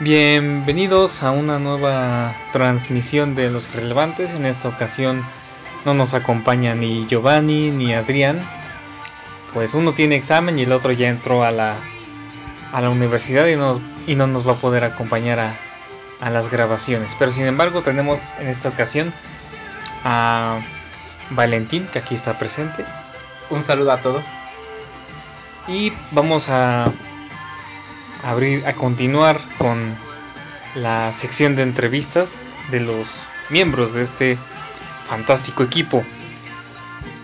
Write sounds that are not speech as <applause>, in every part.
Bienvenidos a una nueva transmisión de los relevantes. En esta ocasión no nos acompaña ni Giovanni ni Adrián. Pues uno tiene examen y el otro ya entró a la, a la universidad y, nos, y no nos va a poder acompañar a, a las grabaciones. Pero sin embargo tenemos en esta ocasión a Valentín, que aquí está presente. Un saludo a todos. Y vamos a abrir, a continuar con la sección de entrevistas de los miembros de este fantástico equipo.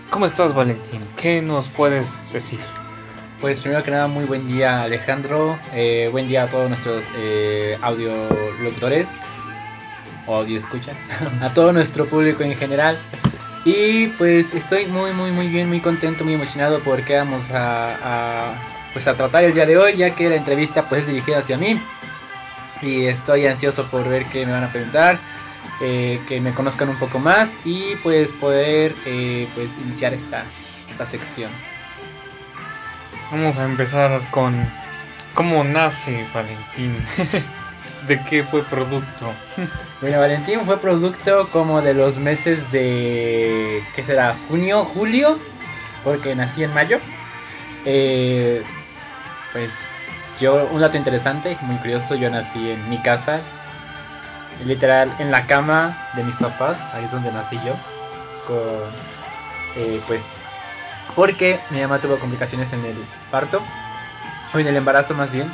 ¿Cómo estás, Valentín? ¿Qué nos puedes decir? Pues primero que nada, muy buen día Alejandro, eh, buen día a todos nuestros eh, audiolocutores o audio escuchas, <laughs> a todo nuestro público en general. Y pues estoy muy, muy, muy bien, muy contento, muy emocionado porque vamos a, a, pues a tratar el día de hoy, ya que la entrevista pues es dirigida hacia mí. Y estoy ansioso por ver qué me van a preguntar, eh, que me conozcan un poco más y pues poder eh, pues iniciar esta, esta sección. Vamos a empezar con cómo nace Valentín. <laughs> ¿De qué fue producto? Bueno, Valentín fue producto como de los meses de. ¿Qué será? ¿Junio? ¿Julio? Porque nací en mayo. Eh, pues yo, un dato interesante, muy curioso, yo nací en mi casa, literal en la cama de mis papás, ahí es donde nací yo. Con, eh, pues, porque mi mamá tuvo complicaciones en el parto, o en el embarazo más bien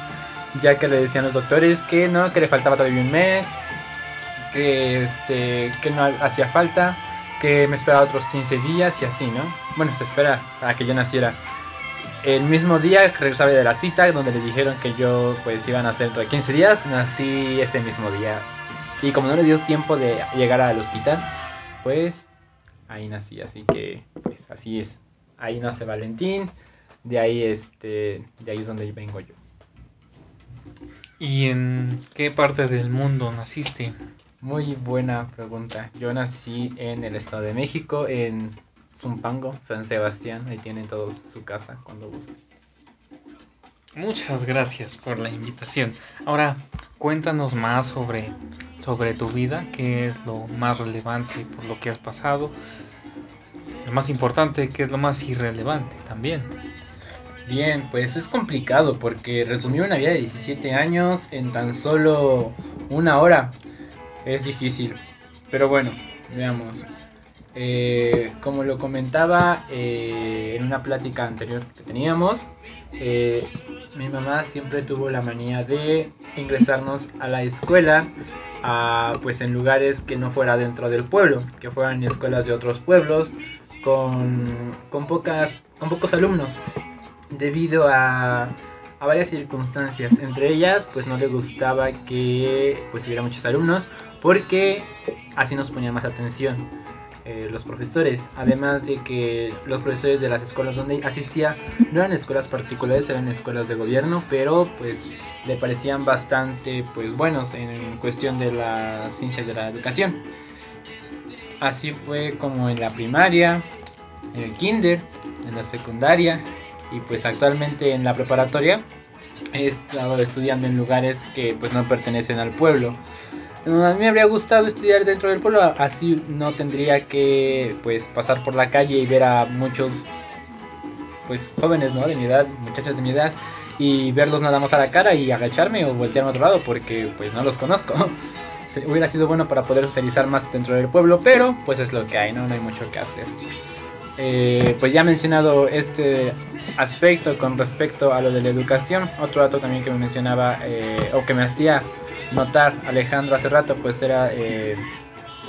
ya que le decían los doctores que no, que le faltaba todavía un mes, que, este, que no hacía falta, que me esperaba otros 15 días y así, ¿no? Bueno, se espera a que yo naciera. El mismo día regresaba de la cita, donde le dijeron que yo pues iban a hacer dentro de 15 días, nací ese mismo día. Y como no le dio tiempo de llegar al hospital, pues ahí nací, así que pues así es. Ahí nace Valentín, de ahí este, de ahí es donde vengo yo. ¿Y en qué parte del mundo naciste? Muy buena pregunta. Yo nací en el Estado de México, en Zumpango, San Sebastián. Ahí tienen todos su casa cuando gusten. Muchas gracias por la invitación. Ahora, cuéntanos más sobre, sobre tu vida, qué es lo más relevante por lo que has pasado. Lo más importante, qué es lo más irrelevante también. Bien, pues es complicado porque resumir una vida de 17 años en tan solo una hora es difícil. Pero bueno, veamos. Eh, como lo comentaba eh, en una plática anterior que teníamos, eh, mi mamá siempre tuvo la manía de ingresarnos a la escuela, a, pues en lugares que no fuera dentro del pueblo, que fueran escuelas de otros pueblos, con, con, pocas, con pocos alumnos debido a, a, varias circunstancias. Entre ellas, pues no le gustaba que pues hubiera muchos alumnos porque así nos ponían más atención eh, los profesores. Además de que los profesores de las escuelas donde asistía no eran escuelas particulares, eran escuelas de gobierno, pero pues le parecían bastante pues buenos en cuestión de las ciencias de la educación. Así fue como en la primaria, en el kinder, en la secundaria y pues actualmente en la preparatoria he estado estudiando en lugares que pues no pertenecen al pueblo. A mí me habría gustado estudiar dentro del pueblo, así no tendría que pues pasar por la calle y ver a muchos pues jóvenes, ¿no? De mi edad, muchachos de mi edad y verlos nada más a la cara y agacharme o voltearme a otro lado porque pues no los conozco. <laughs> hubiera sido bueno para poder socializar más dentro del pueblo, pero pues es lo que hay, ¿no? No hay mucho que hacer. Eh, pues ya he mencionado este aspecto con respecto a lo de la educación. Otro dato también que me mencionaba eh, o que me hacía notar Alejandro hace rato, pues era eh,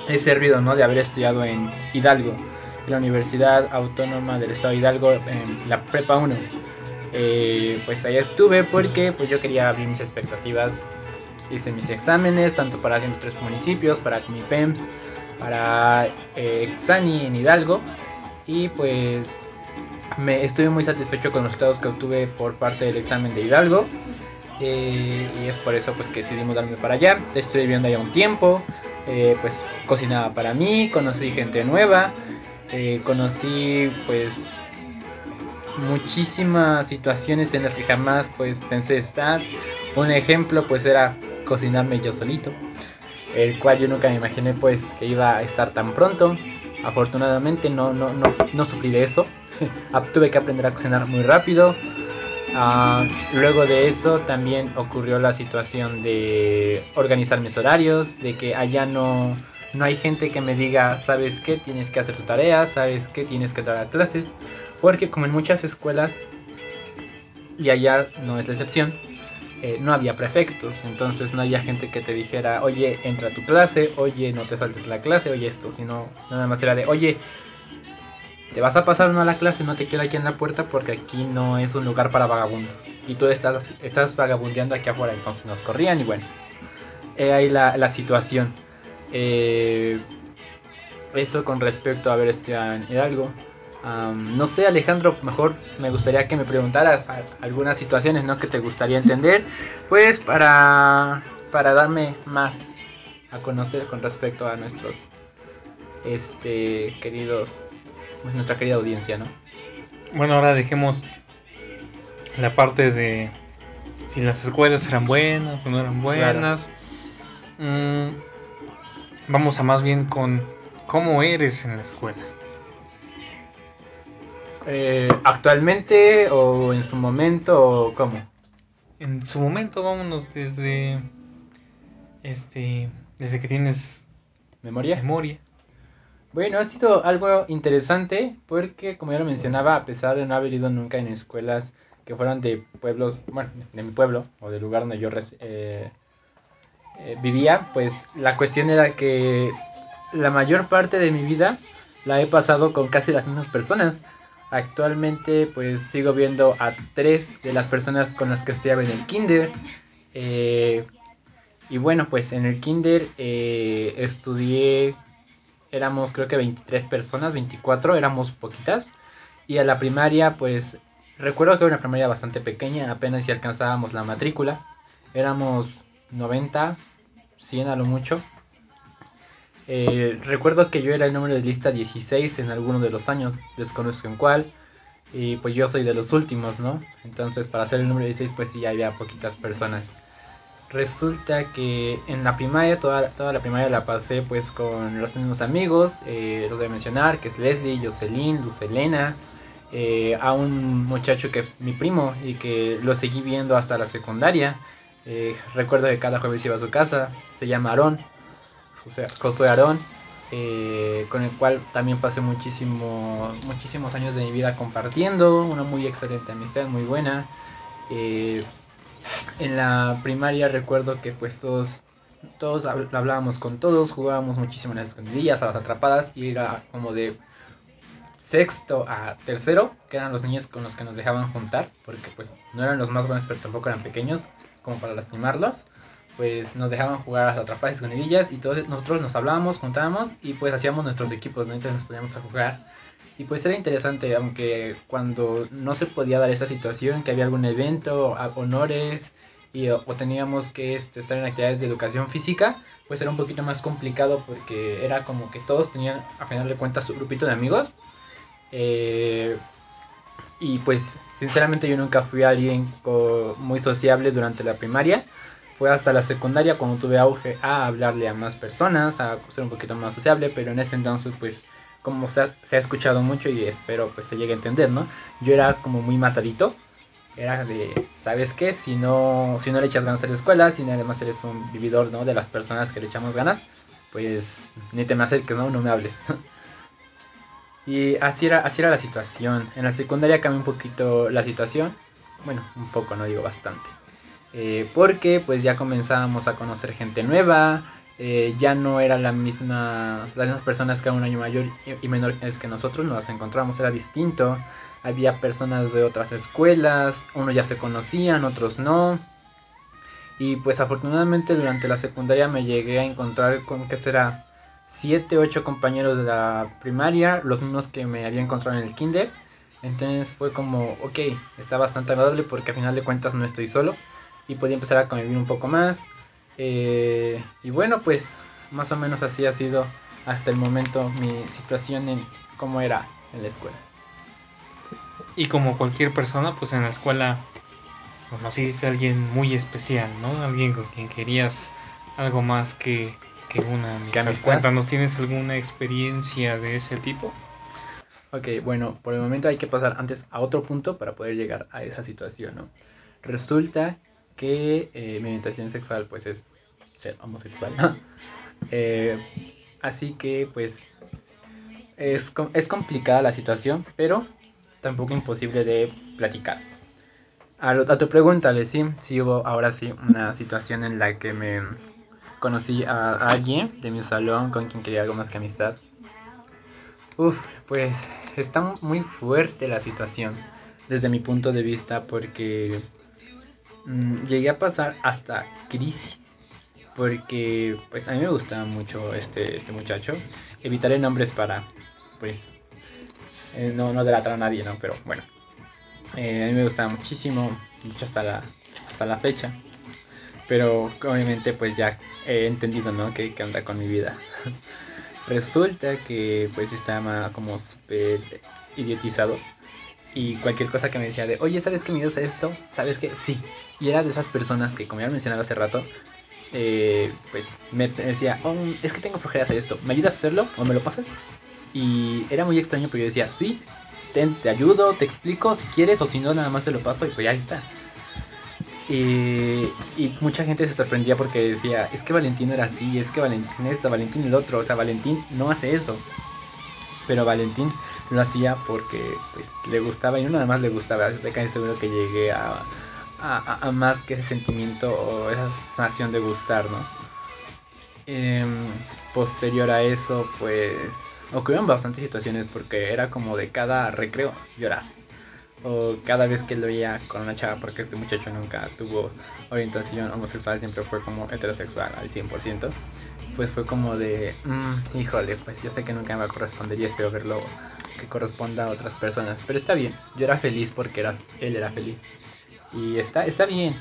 ese ruido ¿no? de haber estudiado en Hidalgo, en la Universidad Autónoma del Estado de Hidalgo, en la Prepa 1. Eh, pues ahí estuve porque pues yo quería abrir mis expectativas. Hice mis exámenes, tanto para 103 municipios, para mi PEMS, para eh, Exani en Hidalgo. Y pues me estuve muy satisfecho con los resultados que obtuve por parte del examen de Hidalgo. Y es por eso pues que decidimos darme para allá. Estoy viviendo allá un tiempo, eh, pues cocinaba para mí, conocí gente nueva, eh, conocí pues muchísimas situaciones en las que jamás pues pensé estar. Un ejemplo pues era cocinarme yo solito, el cual yo nunca me imaginé pues que iba a estar tan pronto. Afortunadamente no, no, no, no sufrí de eso. <laughs> Tuve que aprender a cocinar muy rápido. Ah, luego de eso también ocurrió la situación de organizar mis horarios, de que allá no, no hay gente que me diga, sabes qué, tienes que hacer tu tarea, sabes qué, tienes que dar clases, porque como en muchas escuelas, y allá no es la excepción, eh, no había prefectos, entonces no había gente que te dijera, oye, entra a tu clase, oye, no te saltes la clase, oye esto, sino nada más era de, oye, te vas a pasar una a la clase, no te quiero aquí en la puerta porque aquí no es un lugar para vagabundos. Y tú estás, estás vagabundeando aquí afuera, entonces nos corrían y bueno, ahí la, la situación. Eh, eso con respecto a ver este algo. no sé, Alejandro, mejor me gustaría que me preguntaras algunas situaciones ¿no? que te gustaría entender, pues para, para darme más a conocer con respecto a nuestros este, queridos pues, nuestra querida audiencia, ¿no? Bueno, ahora dejemos la parte de si las escuelas eran buenas o no eran buenas. Mm, vamos a más bien con cómo eres en la escuela. Eh, ¿Actualmente o en su momento o cómo? En su momento, vámonos desde este desde que tienes memoria. Memoria. Bueno, ha sido algo interesante porque, como ya lo mencionaba, a pesar de no haber ido nunca en escuelas que fueran de pueblos, bueno, de mi pueblo o del lugar donde yo eh, eh, vivía, pues la cuestión era que la mayor parte de mi vida la he pasado con casi las mismas personas. Actualmente pues sigo viendo a tres de las personas con las que estudiaba en el kinder. Eh, y bueno, pues en el kinder estudié éramos creo que 23 personas, 24, éramos poquitas. Y a la primaria, pues recuerdo que era una primaria bastante pequeña, apenas si alcanzábamos la matrícula. Éramos 90, 100 a lo mucho. Eh, recuerdo que yo era el número de lista 16 en alguno de los años, desconozco en cuál. Y pues yo soy de los últimos, ¿no? Entonces para ser el número 16 pues sí había poquitas personas. Resulta que en la primaria, toda, toda la primaria la pasé pues con los mismos amigos, eh, los voy a mencionar, que es Leslie, Jocelyn, Lucelena, eh, a un muchacho que mi primo y que lo seguí viendo hasta la secundaria. Eh, recuerdo que cada jueves iba a su casa, se llama Aarón, o sea, Josué Aarón, con el cual también pasé muchísimo, muchísimos años de mi vida compartiendo, una muy excelente amistad, muy buena. En la primaria recuerdo que pues todos, todos hablábamos con todos, jugábamos muchísimo en las escondidillas, a las atrapadas y era como de sexto a tercero, que eran los niños con los que nos dejaban juntar, porque pues no eran los más grandes pero tampoco eran pequeños como para lastimarlos. Pues nos dejaban jugar a las atrapadas y escondidillas y todos nosotros nos hablábamos, juntábamos y pues hacíamos nuestros equipos, ¿no? Entonces nos poníamos a jugar y pues era interesante, aunque cuando no se podía dar esa situación, que había algún evento, honores, y, o, teníamos que este, estar en actividades de educación física, pues era un poquito más complicado porque era como que todos tenían, a final de cuentas, su grupito de amigos. Eh, y pues sinceramente yo nunca fui alguien muy sociable durante la primaria. Fue hasta la secundaria cuando tuve auge a hablarle a más personas, a ser un poquito más sociable, pero en ese entonces pues como se ha, se ha, escuchado mucho y espero pues se llegue a entender, ¿no? Yo era como muy matadito, era de, ¿sabes qué? Si no, si no le echas ganas a la escuela, si además eres un vividor, ¿no? De las personas que le echamos ganas, pues ni te me acerques, ¿no? No me hables. <laughs> y así era, así era la situación. En la secundaria cambió un poquito la situación, bueno, un poco, no digo bastante. Eh, porque pues ya comenzábamos a conocer gente nueva, eh, ya no era la misma, las mismas personas que eran un año mayor y menores que nosotros, nos encontramos, era distinto. Había personas de otras escuelas, unos ya se conocían, otros no. Y pues afortunadamente durante la secundaria me llegué a encontrar con que será 7, 8 compañeros de la primaria, los mismos que me había encontrado en el kinder. Entonces fue como, ok, está bastante agradable porque a final de cuentas no estoy solo y podía empezar a convivir un poco más eh, y bueno, pues más o menos así ha sido hasta el momento mi situación en cómo era en la escuela. Y como cualquier persona, pues en la escuela conociste a alguien muy especial, ¿no? Alguien con quien querías algo más que, que una amistad. amistad? Cuéntanos, ¿tienes alguna experiencia de ese tipo? Ok, bueno, por el momento hay que pasar antes a otro punto para poder llegar a esa situación, ¿no? Resulta que eh, mi orientación sexual pues es ser homosexual. <laughs> Eh, así que pues es, es complicada la situación, pero tampoco imposible de platicar. A tu pregunta, sí, sí hubo ahora sí una situación en la que me conocí a alguien de mi salón con quien quería algo más que amistad. Uf, pues está muy fuerte la situación desde mi punto de vista porque mm, llegué a pasar hasta crisis. Porque pues a mí me gustaba mucho este, este muchacho. Evitaré nombres para pues eh, no, no delatar a nadie, ¿no? Pero bueno. Eh, a mí me gustaba muchísimo, de hecho hasta la, hasta la fecha. Pero obviamente pues ya he entendido, ¿no? Que, que anda con mi vida. <laughs> Resulta que pues estaba como súper idiotizado. Y cualquier cosa que me decía de, oye, ¿sabes que me gusta esto? ¿Sabes que Sí. Y era de esas personas que, como ya mencionado hace rato, eh, pues me decía, "Oh, es que tengo flojera hacer esto. ¿Me ayudas a hacerlo o me lo pasas? Y era muy extraño porque yo decía, sí, te ayudo, te explico si quieres o si no, nada más te lo paso y pues ya está. Y, mucha gente se sorprendía porque decía, es que Valentín era así, es que Valentín esto, Valentín el otro, o sea, Valentín no hace eso. Pero Valentín lo hacía porque pues le gustaba y no nada más le gustaba, casi seguro que llegué a, a, a- a más que ese sentimiento o esa sensación de gustar, ¿no? Em, posterior a eso, pues ocurrieron bastantes situaciones porque era como de cada recreo llorar. O cada vez que lo veía con una chava, porque este muchacho nunca tuvo orientación homosexual, siempre fue como heterosexual al 100%, pues fue como de, "Mm, híjole, pues yo sé que nunca me va a corresponder y espero verlo que corresponda a otras personas. Pero está bien, yo era feliz porque era, él era feliz. Y está, está bien.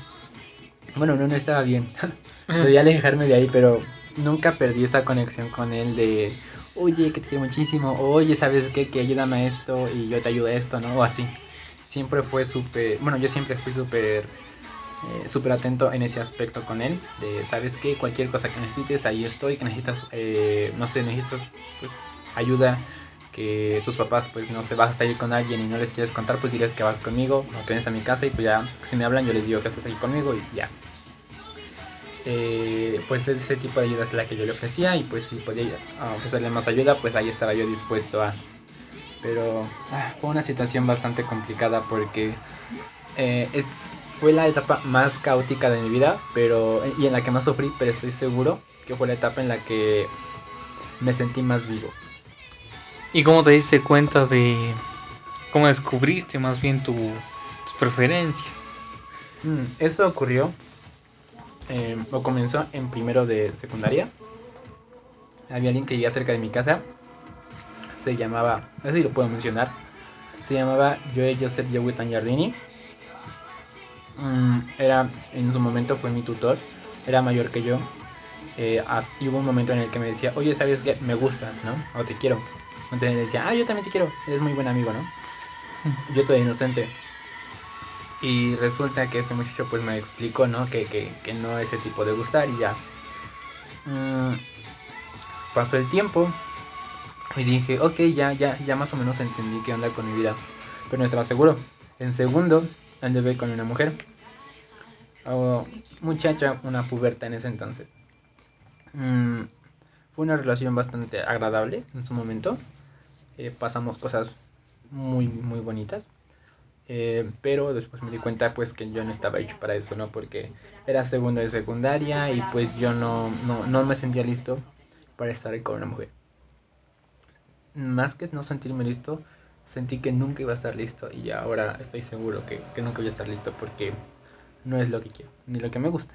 Bueno, no, no estaba bien. <laughs> Debía alejarme de ahí, pero nunca perdí esa conexión con él de, oye, que te quiero muchísimo, oye, ¿sabes qué? Que ayúdame a esto y yo te ayudo a esto, ¿no? O así. Siempre fue súper, bueno, yo siempre fui súper, eh, súper atento en ese aspecto con él, de, ¿sabes qué? Cualquier cosa que necesites, ahí estoy, que necesitas, eh, no sé, necesitas pues, ayuda, que tus papás, pues, no sé, vas a estar ahí con alguien y no les quieres contar, pues diles que vas conmigo, que vienes a mi casa y pues ya, si me hablan, yo les digo que estás ahí conmigo y ya. Eh, pues ese tipo de ayuda es la que yo le ofrecía y pues si podía ofrecerle más ayuda, pues ahí estaba yo dispuesto a. Pero ah, fue una situación bastante complicada porque eh, es, fue la etapa más caótica de mi vida pero, y en la que más sufrí, pero estoy seguro que fue la etapa en la que me sentí más vivo. ¿Y cómo te diste cuenta de cómo descubriste más bien tu- tus preferencias? Mm, eso ocurrió eh, o comenzó en primero de secundaria. Había alguien que vivía cerca de mi casa. Se llamaba, no sé si lo puedo mencionar. Se llamaba Joe Joseph Yowitan Giardini. Mm, era, en su momento fue mi tutor. Era mayor que yo. Eh, y hubo un momento en el que me decía, oye, ¿sabes qué? Me gustas, ¿no? O te quiero. Entonces le decía, ah, yo también te quiero. Eres muy buen amigo, ¿no? <laughs> Yo todavía inocente. Y resulta que este muchacho pues me explicó, ¿no? Que, que, que no ese tipo de gustar y ya. Mm, pasó el tiempo y dije, ok, ya, ya, ya más o menos entendí qué onda con mi vida. Pero no estaba seguro. En segundo, anduve con una mujer. O muchacha, una puberta en ese entonces. Mm, fue una relación bastante agradable en su momento. Eh, pasamos cosas muy, muy bonitas. Eh, pero después me di cuenta pues que yo no estaba hecho para eso, ¿no? Porque era segundo de secundaria y pues yo no, no, no me sentía listo para estar con una mujer. Más que no sentirme listo, sentí que nunca iba a estar listo y ahora estoy seguro que, que nunca voy a estar listo porque no es lo que quiero, ni lo que me gusta.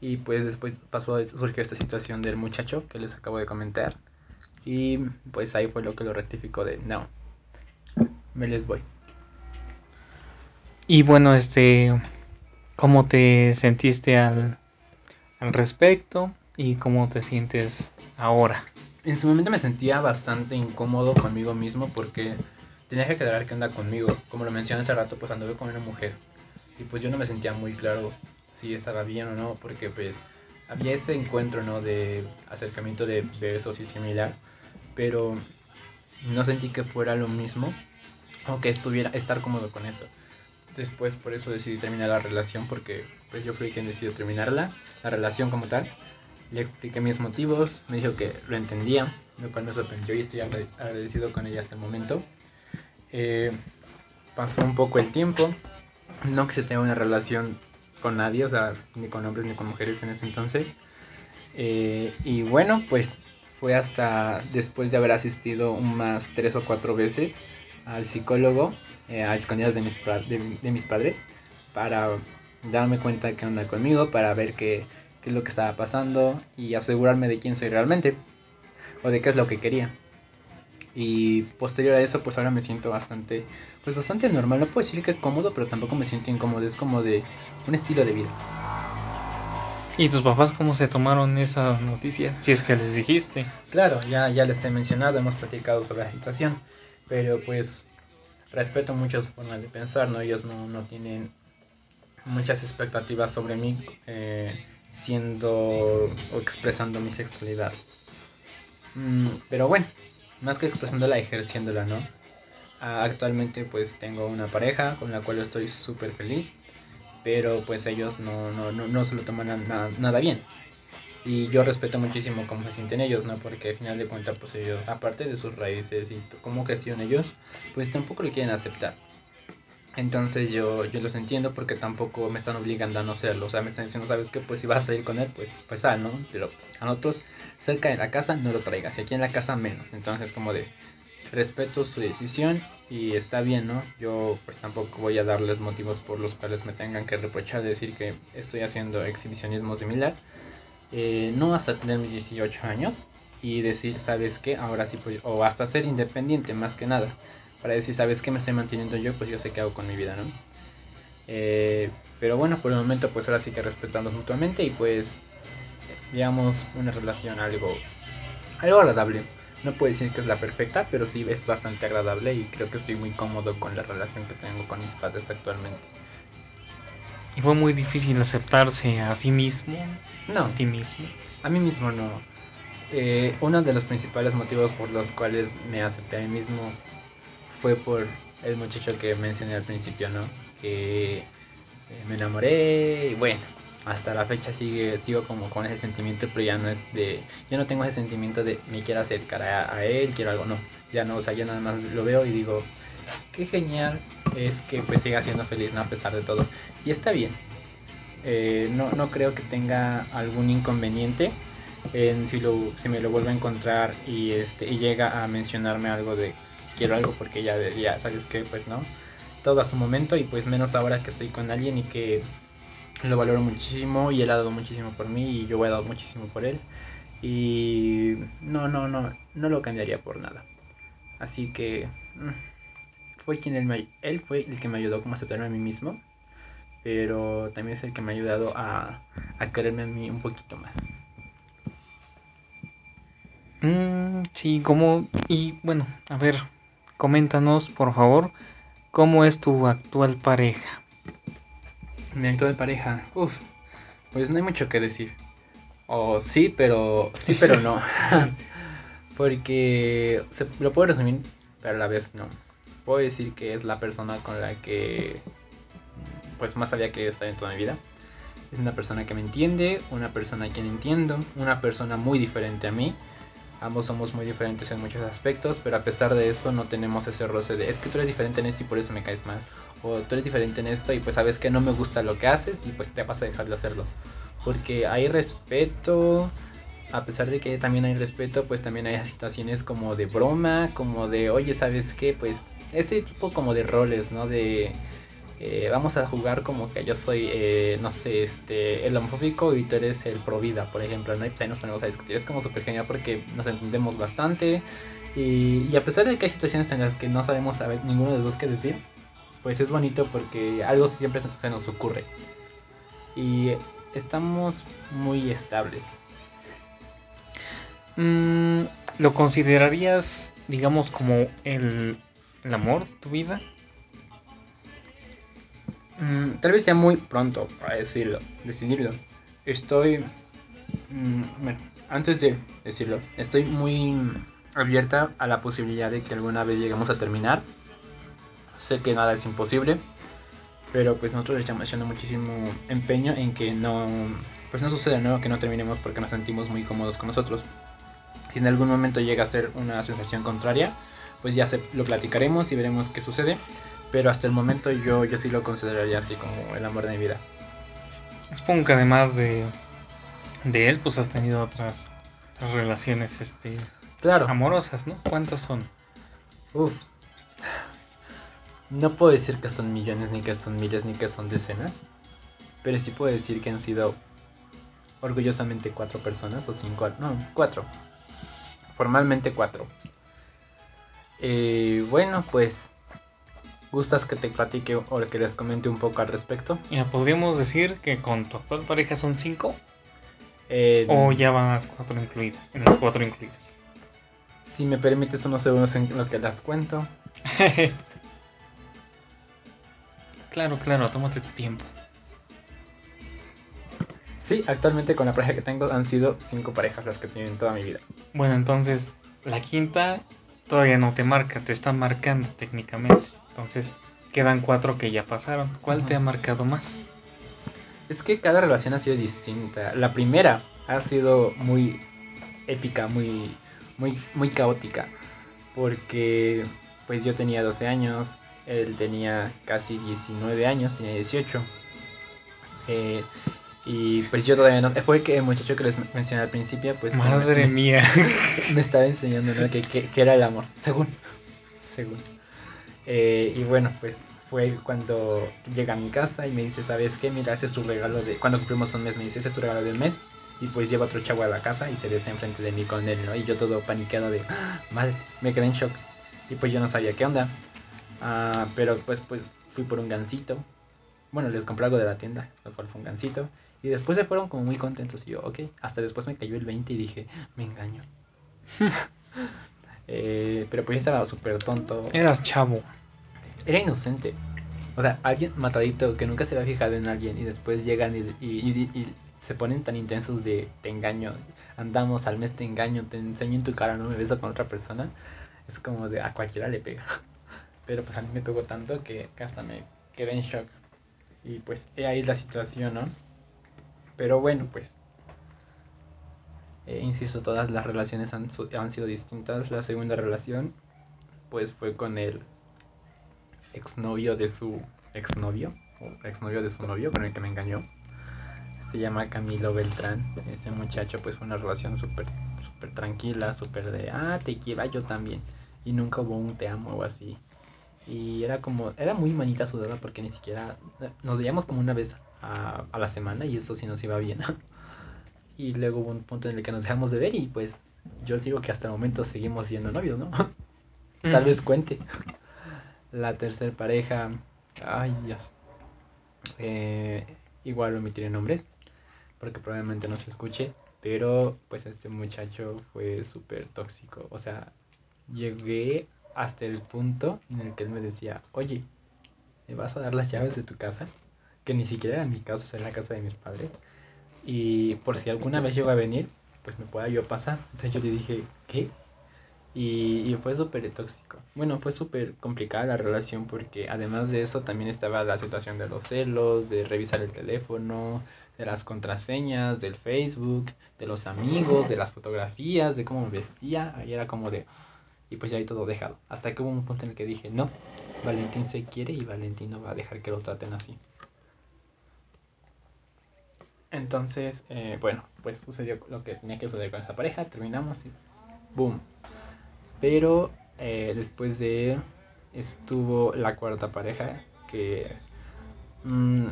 Y pues después pasó, surgió esta situación del muchacho que les acabo de comentar. Y pues ahí fue lo que lo rectificó de no, me les voy. Y bueno, este, ¿cómo te sentiste al, al respecto y cómo te sientes ahora? En su momento me sentía bastante incómodo conmigo mismo porque tenía que aclarar qué onda conmigo. Como lo mencioné hace rato, pues anduve con una mujer. y pues yo no me sentía muy claro si estaba bien o no, porque pues había ese encuentro, ¿no? De acercamiento de besos y similar, pero no sentí que fuera lo mismo o que estuviera estar cómodo con eso. Después por eso decidí terminar la relación porque pues yo fui quien decidió terminarla, la relación como tal. Le expliqué mis motivos, me dijo que lo entendía, lo cual me sorprendió y estoy agradecido con ella hasta el momento. Eh, pasó un poco el tiempo, no que se tenga una relación con nadie, o sea, ni con hombres ni con mujeres en ese entonces. Eh, y bueno, pues fue hasta después de haber asistido unas tres o cuatro veces al psicólogo eh, a escondidas de mis, de, mis padres para darme cuenta que onda conmigo, para ver qué, qué es lo que estaba pasando y asegurarme de quién soy realmente o de qué es lo que quería. Y posterior a eso, pues ahora me siento bastante, pues bastante normal. No puedo decir que cómodo, pero tampoco me siento incómodo. Es como de un estilo de vida. ¿Y tus papás cómo se tomaron esa noticia? Si es que les dijiste. Claro, ya, ya les he mencionado, hemos platicado sobre la situación. Pero pues respeto mucho su forma de pensar, ¿no? Ellos no, no tienen muchas expectativas sobre mí eh, siendo o expresando mi sexualidad. Mm, pero bueno, más que expresándola, ejerciéndola, ¿no? Ah, actualmente pues tengo una pareja con la cual estoy súper feliz, pero pues ellos no, no, no, no se lo toman nada, nada bien. Y yo respeto muchísimo cómo se sienten ellos, ¿no? Porque al final de cuentas, pues ellos, aparte de sus raíces y cómo gestionan ellos, pues tampoco lo quieren aceptar. Entonces yo, yo los entiendo porque tampoco me están obligando a no serlo. O sea, me están diciendo, ¿sabes qué? Pues si vas a salir con él, pues, pues ah, ¿no? Pero a nosotros, cerca de la casa, no lo traigas. Y aquí en la casa, menos. Entonces, como de, respeto su decisión y está bien, ¿no? Yo pues tampoco voy a darles motivos por los cuales me tengan que reprochar decir que estoy haciendo exhibicionismo similar. Eh, no hasta tener mis 18 años y decir, ¿sabes qué? Ahora sí, pues, o hasta ser independiente más que nada para decir, ¿sabes qué me estoy manteniendo yo? Pues yo sé qué hago con mi vida, ¿no? Eh, pero bueno, por el momento pues ahora sí que respetamos mutuamente y pues digamos una relación algo, algo agradable. No puedo decir que es la perfecta, pero sí es bastante agradable y creo que estoy muy cómodo con la relación que tengo con mis padres actualmente. ¿Y fue muy difícil aceptarse a sí mismo? No. A ti mismo. A mí mismo no. Eh, uno de los principales motivos por los cuales me acepté a mí mismo fue por el muchacho que mencioné al principio, ¿no? Que eh, me enamoré y bueno, hasta la fecha sigue, sigo como con ese sentimiento, pero ya no es de, yo no tengo ese sentimiento de me quiero acercar a, él, quiero algo, no, ya no, o sea, ya nada más lo veo y digo, qué genial es que pues siga siendo feliz, ¿no? A pesar de todo. Y está bien. Eh, no, no creo que tenga algún inconveniente en si, lo, si me lo vuelve a encontrar y, este, y llega a mencionarme algo de quiero algo porque ya, ya sabes que pues no, todo a su momento y pues menos ahora que estoy con alguien y que lo valoro muchísimo y él ha dado muchísimo por mí y yo he dado muchísimo por él y no, no, no, no lo cambiaría por nada. Así que mm, fue quien él, me, él fue el que me ayudó como a aceptarme a mí mismo, pero también es el que me ha ayudado a, a quererme a mí un poquito más. Mm, sí, como... Y bueno, a ver, coméntanos por favor cómo es tu actual pareja. Mi actual pareja, uff, pues no hay mucho que decir. O sí, pero sí, pero no. <laughs> Porque se, lo puedo resumir, pero a la vez no. Puedo decir que es la persona con la que pues más había que estar en toda mi vida. Es una persona que me entiende, una persona a quien entiendo, una persona muy diferente a mí Ambos somos muy diferentes en muchos aspectos, pero a pesar de eso no tenemos ese roce de es que tú eres diferente en esto y por eso me caes mal. O tú eres diferente en esto y pues sabes que no me gusta lo que haces y pues te vas a dejar de hacerlo. Porque hay respeto, a pesar de que también hay respeto, pues también hay situaciones como de broma, como de, oye, ¿sabes qué? Pues ese tipo como de roles, ¿no? De eh, vamos a jugar como que yo soy, eh, no sé, este, el homofóbico y tú eres el pro vida, por ejemplo, ¿no? Y pues nos ponemos a discutir. Es como súper genial porque nos entendemos bastante. Y, a pesar de que hay situaciones en las que no sabemos saber ninguno de los dos qué decir, pues es bonito porque algo siempre se nos ocurre. Y estamos muy estables. Mm, ¿Lo considerarías, digamos, como el, el amor, tu vida? Mm, tal vez sea muy pronto para decirlo, decidirlo. Estoy... Mm, bueno, antes de decirlo, estoy muy abierta a la posibilidad de que alguna vez lleguemos a terminar. Sé que nada es imposible, pero pues nosotros estamos echando muchísimo empeño en que no, pues no suceda nuevo que no terminemos porque nos sentimos muy cómodos con nosotros. Si en algún momento llega a ser una sensación contraria, pues ya se, lo platicaremos y veremos qué sucede. Pero hasta el momento yo, yo sí lo consideraría así como el amor de mi vida. Supongo que además de, de él, pues has tenido otras, otras relaciones este, Claro. amorosas, ¿no? ¿Cuántas son? Uf. No puedo decir que son millones, ni que son miles, ni que son decenas. Pero sí puedo decir que han sido orgullosamente cuatro personas, o cinco, no, cuatro. Formalmente cuatro. Eh, bueno, pues. ¿Gustas que te platique o que les comente un poco al respecto? Ya podríamos decir que con tu actual pareja son cinco Eh, o ya van las cuatro incluidas, en las cuatro incluidas. Si me permites unos segundos en lo que las cuento. <laughs> claro, claro, tómate tu tiempo. Sí, actualmente con la pareja que tengo han sido cinco parejas las que tienen en toda mi vida. Bueno, entonces la quinta todavía no te marca, te está marcando técnicamente. Entonces quedan cuatro que ya pasaron. ¿Cuál te ha marcado más? Es que cada relación ha sido distinta. La primera ha sido muy épica, muy, muy, muy caótica. Porque pues yo tenía 12 años, él tenía casi 19 años, tenía 18. Eh, y pues yo todavía no... Fue que el muchacho que les mencioné al principio, pues... Madre me, mía. <laughs> me estaba enseñando ¿no? que, que- que era el amor, según. Según. Eh, y bueno, pues fue cuando llega a mi casa y me dice, ¿sabes qué? Mira, ese es tu regalo de... Cuando cumplimos un mes me dice, ese es tu regalo del mes. Y pues lleva otro chavo a la casa y se besa enfrente de mí con él, ¿no? Y yo todo paniqueado de, "Ah, madre, me quedé en shock. Y pues yo no sabía qué onda. Ah, pero pues, pues fui por un gansito. Bueno, les compré algo de la tienda, lo cual fue un gansito. Y después se fueron como muy contentos y yo, ok. Hasta después me cayó el 20 y dije, me engaño. <laughs> Eh, pero pues estaba súper tonto. Eras chavo. Era inocente. O sea, alguien matadito que nunca se había fijado en alguien y después llegan y, y- y- y se ponen tan intensos de te engaño, andamos al mes te engaño, te enseño en tu cara, no me beso con otra persona. Es como de a cualquiera le pega. Pero pues a mí me pegó tanto que hasta me quedé en shock. Y pues ahí la situación, ¿no? Pero bueno, pues. eh, insisto, todas las relaciones han, han sido distintas. La segunda relación, pues fue con el exnovio de su exnovio, o exnovio de su novio, con el que me engañó. Se llama Camilo Beltrán. Ese muchacho, pues fue una relación súper, súper tranquila, súper de, ah, te quiero, yo también. Y nunca hubo un te amo o así. Y era como, era muy manita sudada porque ni siquiera, nos veíamos como una vez a, a la semana y eso sí nos iba bien. <laughs> y luego hubo un punto en el que nos dejamos de ver y pues yo digo que hasta el momento seguimos siendo novios, ¿no? <laughs> Tal vez cuente. La tercer pareja, ay Dios. Eh, igual omitiré nombres porque probablemente no se escuche, pero pues este muchacho fue súper tóxico. O sea, llegué hasta el punto en el que él me decía, oye, ¿me vas a dar las llaves de tu casa? Que ni siquiera era mi casa, era la casa de mis padres. Y por si alguna vez llego a venir, pues me pueda yo pasar. Entonces yo le dije, ¿qué? Y, y fue súper tóxico. Bueno, fue súper complicada la relación porque además de eso también estaba la situación de los celos, de revisar el teléfono, de las contraseñas, del Facebook, de los amigos, de las fotografías, de cómo me vestía. Ahí era como de... Y pues ya ahí todo dejado. Hasta que hubo un punto en el que dije, no, Valentín se quiere y Valentín no va a dejar que lo traten así. Entonces, eh, bueno, pues sucedió lo que tenía que suceder con esa pareja, terminamos y boom. Pero eh, después de él estuvo la cuarta pareja que... mm,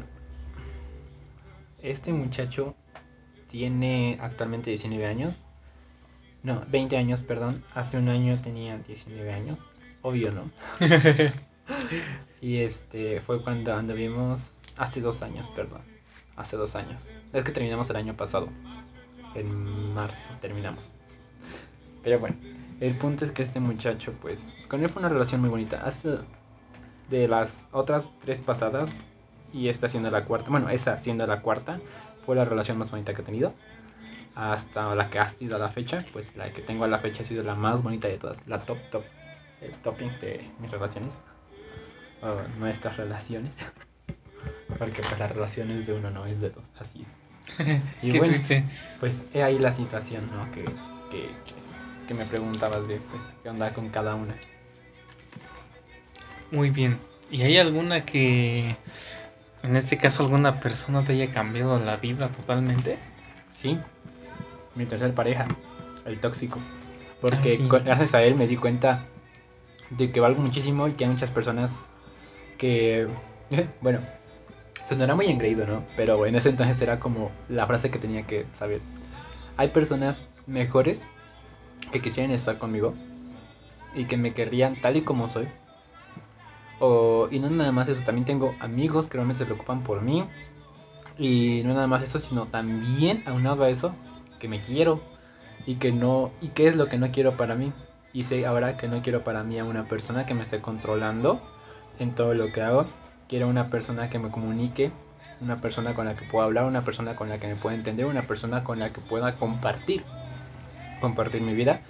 este muchacho tiene actualmente 19 años. No, 20 años, perdón. Hace un año tenía 19 años. Obvio, ¿no? <laughs> y este fue cuando anduvimos hace dos años, perdón. Hace dos años. Es que terminamos el año pasado. En marzo terminamos. Pero bueno, el punto es que este muchacho, pues, con él fue una relación muy bonita. Hace de las otras tres pasadas, y esta siendo la cuarta, bueno, esa siendo la cuarta, fue la relación más bonita que he tenido. Hasta la que ha sido a la fecha, pues la que tengo a la fecha ha sido la más bonita de todas, la top top, el topping de mis relaciones, o nuestras relaciones. <laughs> Porque pues las relaciones de uno no es de dos, así. <laughs> Y Qué bueno, triste. Pues he ahí la situación, ¿no? Que, que, que me preguntabas de pues, qué onda con cada una. Muy bien. ¿Y hay alguna que, en este caso, alguna persona te haya cambiado la vida totalmente? Sí. Mi tercer pareja, el tóxico. Porque ah, gracias a él me di cuenta de que valgo muchísimo y que hay muchas personas que, bueno, sonará muy engreído, ¿no? Pero en ese entonces era como la frase que tenía que saber. Hay personas mejores que quisieran estar conmigo y que me querrían tal y como soy. O, y no nada más eso, también tengo amigos que realmente se preocupan por mí. Y no nada más eso, sino también aunado a eso, que me quiero y que no y qué es lo que no quiero para mí. Y sé ahora que no quiero para mí a una persona que me esté controlando en todo lo que hago Quiero una persona que me comunique, una persona con la que pueda hablar, una persona con la que me pueda entender, una persona con la que pueda compartir, compartir mi vida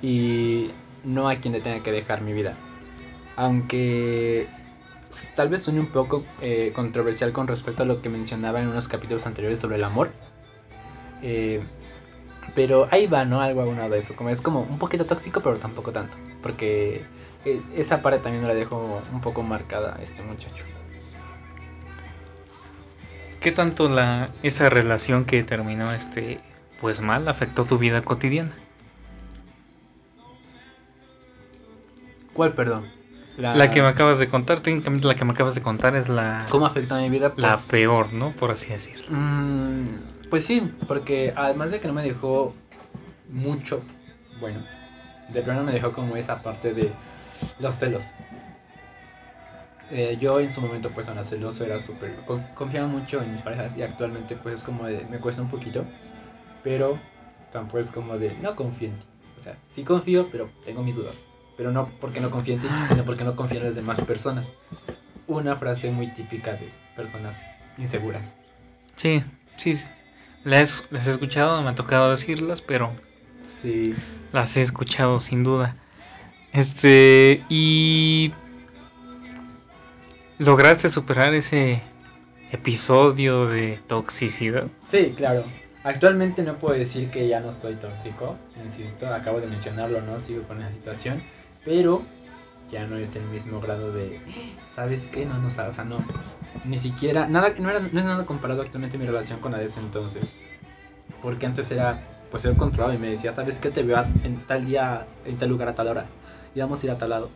y no a quien le tenga que dejar mi vida. Aunque tal vez suene un poco eh, controversial con respecto a lo que mencionaba en unos capítulos anteriores sobre el amor. Eh, pero ahí va, ¿no? Algo a de eso. Como es como un poquito tóxico, pero tampoco tanto. Porque eh, esa parte también me la dejo un poco marcada a este muchacho. ¿Qué tanto la esa relación que terminó este pues mal afectó tu vida cotidiana? ¿Cuál, perdón? La... que me acabas de contar, técnicamente la que me acabas de contar es la... ¿Cómo afectó a mi vida? La pues, peor, ¿no? Por así decirlo. Mm, pues sí, porque además de que no me dejó mucho, bueno, de plano me dejó como esa parte de los celos. Eh, yo en su momento pues cuando celoso era súper... confiaba mucho en mis parejas y actualmente pues es como de... me cuesta un poquito, pero tampoco es como de no confío en ti. O sea, sí confío, pero tengo mis dudas. Pero no porque no confío en ti, sino porque no confío en las demás personas. Una frase muy típica de personas inseguras. Sí, sí, sí. Las, las he escuchado, me ha tocado decirlas, pero... Sí. Las he escuchado sin duda. Este, y ¿Lograste superar ese episodio de toxicidad? Sí, claro. Actualmente no puedo decir que ya no estoy tóxico, insisto, acabo de mencionarlo, ¿no? Sigo con esa situación, pero ya no es el mismo grado de, ¿sabes qué? No, no, o sea, no, ni siquiera, nada, no, era, no es nada comparado actualmente mi relación con la de ese entonces, porque antes era, pues ser controlado y me decía, ¿sabes qué? Te veo en tal día, en tal lugar a tal hora, y vamos a ir a tal lado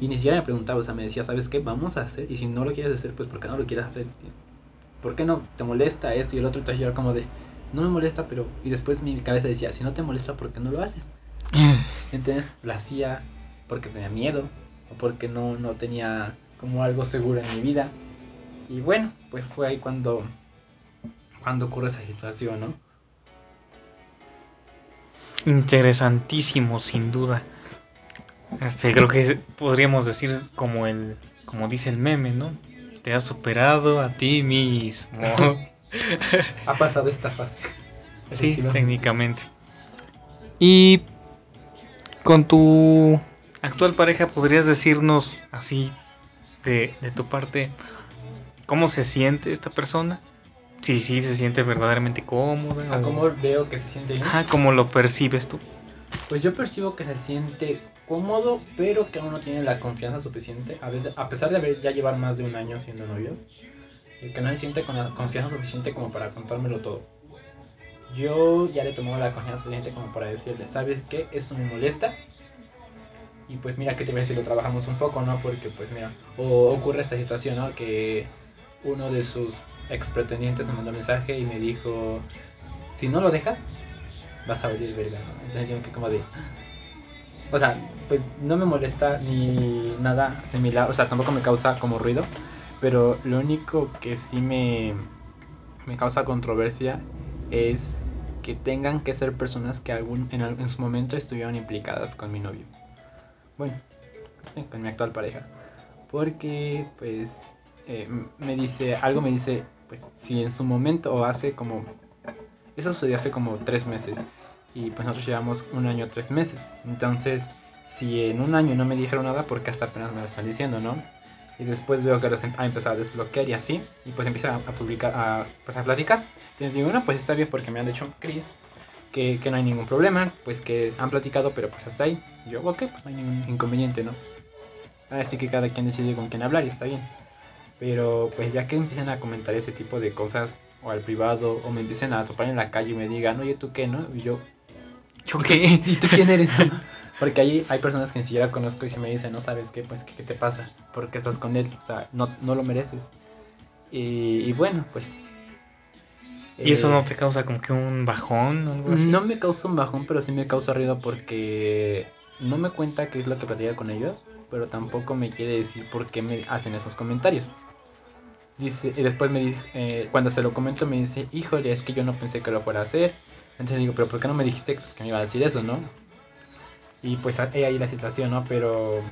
y ni siquiera me preguntaba, o sea, me decía, ¿sabes qué? Vamos a hacer. Y si no lo quieres hacer, pues ¿por qué no lo quieres hacer? ¿Por qué no te molesta esto y el otro? Entonces yo era como de, no me molesta, pero... Y después mi cabeza decía, si no te molesta, ¿por qué no lo haces? <laughs> Entonces lo hacía porque tenía miedo o porque no, no tenía como algo seguro en mi vida. Y bueno, pues fue ahí cuando, cuando ocurre esa situación, ¿no? Interesantísimo, sin duda. Este, creo que podríamos decir como el, como dice el meme, ¿no? Te has superado a ti mismo. <laughs> ha pasado esta fase. Sí, técnicamente. Y con tu actual pareja, ¿podrías decirnos así de, de tu parte cómo se siente esta persona? Si sí, se siente verdaderamente cómoda. Ah, ¿Cómo veo que se siente bien? Ajá, ¿cómo lo percibes tú? Pues yo percibo que se siente cómodo, pero que aún no tiene la confianza suficiente, a, veces, a pesar de haber ya llevar más de un año siendo novios, que no se siente con la confianza suficiente como para contármelo todo. Yo ya le tomó la confianza suficiente como para decirle, ¿sabes qué? Esto me molesta. Y pues mira, que te a decir, lo trabajamos un poco, ¿no? Porque pues mira, o ocurre esta situación, ¿no? Que uno de sus ex pretendientes me mandó un mensaje y me dijo, si no lo dejas, vas a venir verga. Entonces yo me quedé como de, <gasps> o sea, pues no me molesta ni nada similar, o sea, tampoco me causa como ruido, pero lo único que sí me, me causa controversia es que tengan que ser personas que algún, en, en su momento estuvieron implicadas con mi novio. Bueno, con mi actual pareja. Porque, pues, eh, me dice, algo me dice, pues si en su momento o hace como, eso sucedió hace como tres meses y pues nosotros llevamos un año, tres meses. Entonces, si en un año no me dijeron nada, porque hasta apenas me lo están diciendo, ¿no? Y después veo que em, ha empezado a desbloquear y así, y pues empieza a, publicar, a, pues a platicar. Entonces digo, bueno, pues está bien porque me han dicho Chris que, que no hay ningún problema, pues que han platicado, pero pues hasta ahí. yo, ok, pues no hay ningún inconveniente, ¿no? Así que cada quien decide con quién hablar y está bien. Pero pues ya que empiezan a comentar ese tipo de cosas, o al privado, o me empiecen a topar en la calle y me digan, oye, ¿tú qué, no? Y yo, ¿yo qué? <laughs> ¿Y tú quién eres? <laughs> Porque ahí hay personas que ni siquiera conozco y si me dicen, no sabes qué, pues, ¿qué, te pasa? ¿Por qué estás con él? O sea, no, no lo mereces. Y, bueno, pues... ¿Y eso no eh, te causa como que un bajón o algo así? No me causa un bajón, pero sí me causa ruido porque no me cuenta qué es lo que platica con ellos, pero tampoco me quiere decir por qué me hacen esos comentarios. Dice, y después me eh, cuando se lo comento me dice, híjole, es que yo no pensé que lo fuera a hacer. Entonces digo, pero ¿por qué no me dijiste pues, que me iba a decir eso, no? Y pues he ahí la situación, ¿no? Pero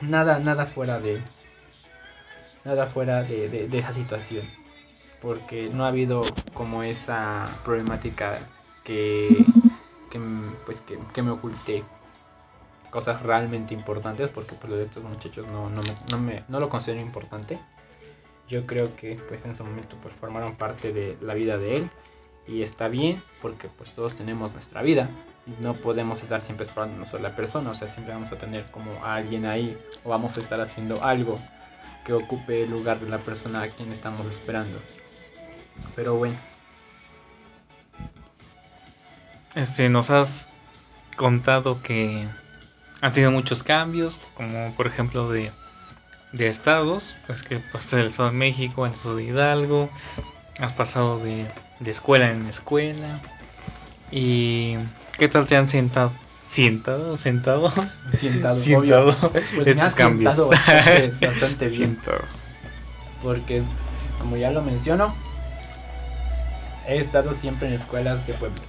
nada, nada fuera de. Nada fuera de, esa situación. Porque no ha habido como esa problemática que, que pues que, me oculté cosas realmente importantes porque pues lo de estos muchachos no, no, me, no, me, no lo considero importante yo creo que pues en su momento pues formaron parte de la vida de él y está bien porque pues todos tenemos nuestra vida no podemos estar siempre esperando a sola persona, o sea, siempre vamos a tener como a alguien ahí o vamos a estar haciendo algo que ocupe el lugar de la persona a quien estamos esperando. Pero bueno. Este, nos has contado que has tenido muchos cambios, como por ejemplo de, de estados, pues que pasaste del estado de México al estado de Hidalgo, has pasado de, de escuela en escuela y ¿Qué tal te han sentado? ¿Sientado? <laughs> ¿Sentado? Sientado. Sientado. Pues Estos cambios. Bastante, <laughs> bastante bien. Porque, como ya lo menciono, he estado siempre en escuelas de pueblo.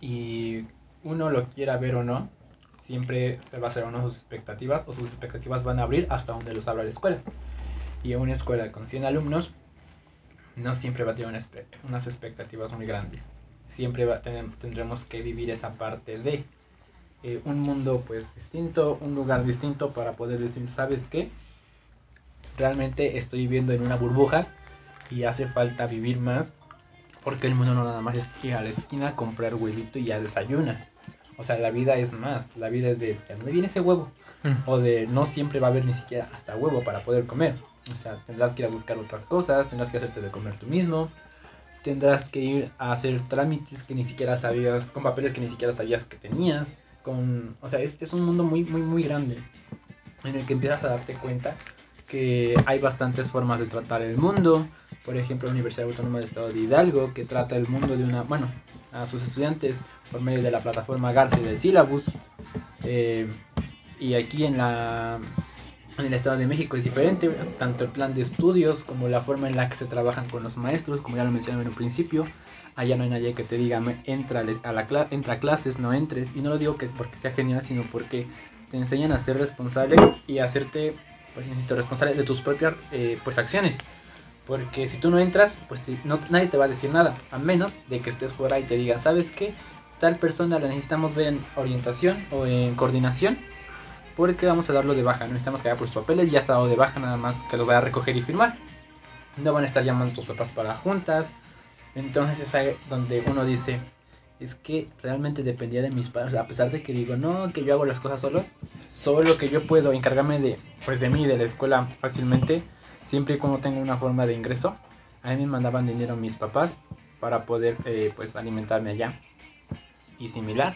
Y uno lo quiera ver o no, siempre se va a hacer uno sus expectativas o sus expectativas van a abrir hasta donde los abra la escuela. Y una escuela con 100 alumnos no siempre va a tener unas expectativas muy grandes siempre tendremos que vivir esa parte de eh, un mundo pues distinto, un lugar distinto para poder decir, ¿sabes qué? Realmente estoy viviendo en una burbuja y hace falta vivir más porque el mundo no nada más es ir a la esquina comprar huevito y ya desayunas. O sea, la vida es más, la vida es de, ¿de dónde viene ese huevo? O de no siempre va a haber ni siquiera hasta huevo para poder comer. O sea, tendrás que ir a buscar otras cosas, tendrás que hacerte de comer tú mismo, tendrás que ir a hacer trámites que ni siquiera sabías, con papeles que ni siquiera sabías que tenías, con, o sea, es, es un mundo muy, muy, muy grande en el que empiezas a darte cuenta que hay bastantes formas de tratar el mundo. Por ejemplo, la Universidad Autónoma del Estado de Hidalgo, que trata el mundo de una, bueno, a sus estudiantes por medio de la plataforma Garcia del Syllabus. Eh, y aquí en la en el Estado de México es diferente, tanto el plan de estudios como la forma en la que se trabajan con los maestros, como ya lo mencioné en un principio. Allá no hay nadie que te diga, entra a, la entra a clases, no entres. Y no lo digo que es porque sea genial, sino porque te enseñan a ser responsable y a hacerte, pues necesito responsable de tus propias eh, pues, acciones. Porque si tú no entras, pues no, nadie te va a decir nada, a menos de que estés fuera y te digan, ¿sabes qué? Tal persona la necesitamos ver en orientación o en coordinación porque vamos a darlo de baja. No necesitamos que haya por sus papeles, ya está dado de baja, nada más que lo vaya a recoger y firmar. No van a estar llamando tus papás para juntas. Entonces es ahí donde uno dice, es que realmente dependía de mis padres, a pesar de que digo, no, que yo hago las cosas solos, solo que yo puedo encargarme de, pues de mí, de la escuela fácilmente, siempre y cuando tenga una forma de ingreso. A mí me mandaban dinero mis papás para poder, eh, pues, alimentarme allá y similar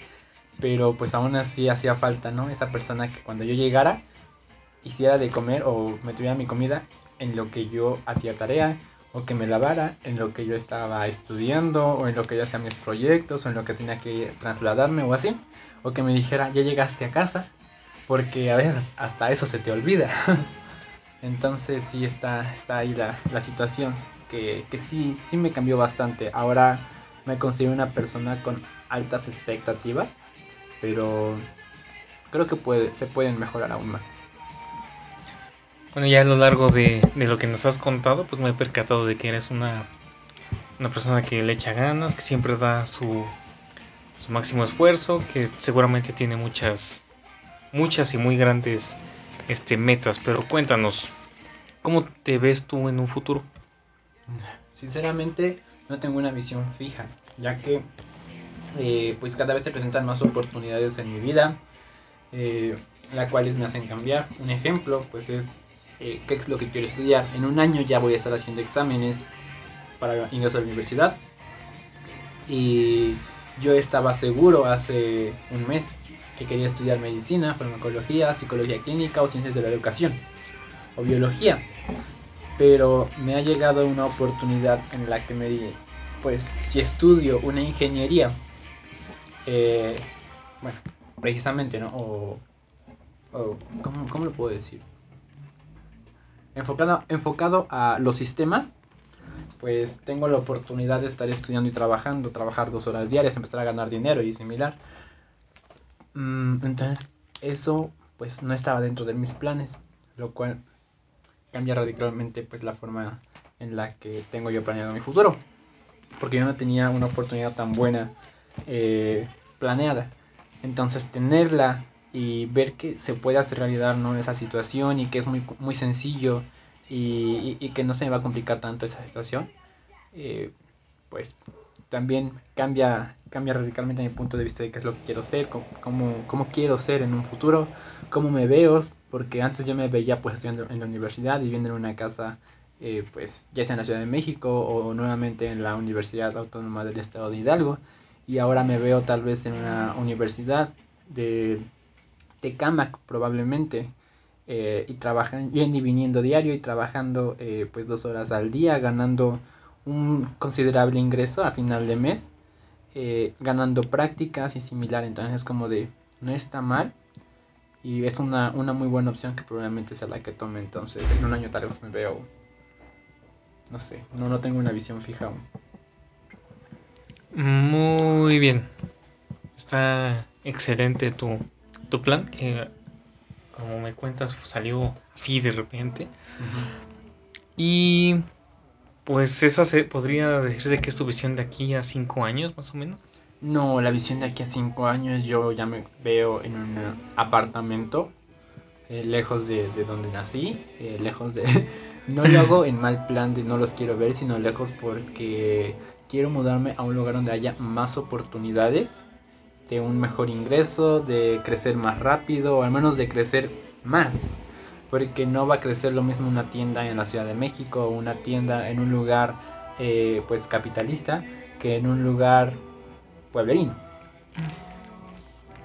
pero pues aún así hacía falta, ¿no? Esa persona que cuando yo llegara hiciera de comer o me tuviera mi comida en lo que yo hacía tarea o que me lavara en lo que yo estaba estudiando o en lo que yo hacía mis proyectos o en lo que tenía que trasladarme o así o que me dijera ya llegaste a casa porque a veces hasta eso se te olvida <laughs> entonces sí está, está ahí la, la situación que, que sí, sí me cambió bastante ahora me considero una persona con altas expectativas pero creo que puede, se pueden mejorar aún más. Bueno, ya a lo largo de, de, lo que nos has contado, pues me he percatado de que eres una, una persona que le echa ganas, que siempre da su, su máximo esfuerzo, que seguramente tiene muchas, muchas y muy grandes este, metas. Pero cuéntanos, ¿cómo te ves tú en un futuro? Sinceramente, no tengo una visión fija, ya que eh, pues cada vez te presentan más oportunidades en mi vida, eh, las cuales me hacen cambiar. Un ejemplo, pues es eh, qué es lo que quiero estudiar. En un año ya voy a estar haciendo exámenes para ingresar a la universidad. Y yo estaba seguro hace un mes que quería estudiar medicina, farmacología, psicología clínica o ciencias de la educación o biología. Pero me ha llegado una oportunidad en la que me dije, pues si estudio una ingeniería, eh, bueno, precisamente, ¿no? O, ¿cómo, ¿cómo, lo puedo decir? Enfocado, enfocado a los sistemas, pues tengo la oportunidad de estar estudiando y trabajando, trabajar dos horas diarias, empezar a ganar dinero y similar. Mm, entonces, eso pues no estaba dentro de mis planes, lo cual cambia radicalmente pues la forma en la que tengo yo planeado mi futuro. Porque yo no tenía una oportunidad tan buena eh, planeada. Entonces tenerla y ver que se puede hacer realidad ¿no? esa situación y que es muy, muy sencillo y, que no se me va a complicar tanto esa situación, eh, pues también cambia, cambia radicalmente mi punto de vista de qué es lo que quiero ser, cómo, cómo, quiero ser en un futuro, cómo me veo, porque antes yo me veía pues estudiando en la universidad y viviendo en una casa, eh, pues ya sea en la Ciudad de México o nuevamente en la Universidad Autónoma del Estado de Hidalgo, y ahora me veo tal vez en una universidad de Tecamac probablemente, eh, y trabajan, yendo y viniendo diario y trabajando eh, pues dos horas al día, ganando un considerable ingreso a final de mes, eh, ganando prácticas y similar, entonces es como de, no está mal y es una, una muy buena opción que probablemente sea la que tome, entonces en un año tal vez me veo, no sé, no, no tengo una visión fija aún. Muy bien, está excelente tu, tu plan que como me cuentas, salió así de repente. Y pues esa se podría decirse que es tu visión de aquí a cinco años, más o menos. No, la visión de aquí a cinco años yo ya me veo en un apartamento eh, lejos de, donde nací, eh, lejos de... <laughs> no lo hago en mal plan de no los quiero ver, sino lejos porque quiero mudarme a un lugar donde haya más oportunidades de un mejor ingreso, de crecer más rápido o al menos de crecer más. Porque no va a crecer lo mismo una tienda en la Ciudad de México o una tienda en un lugar eh, pues capitalista que en un lugar pueblerino.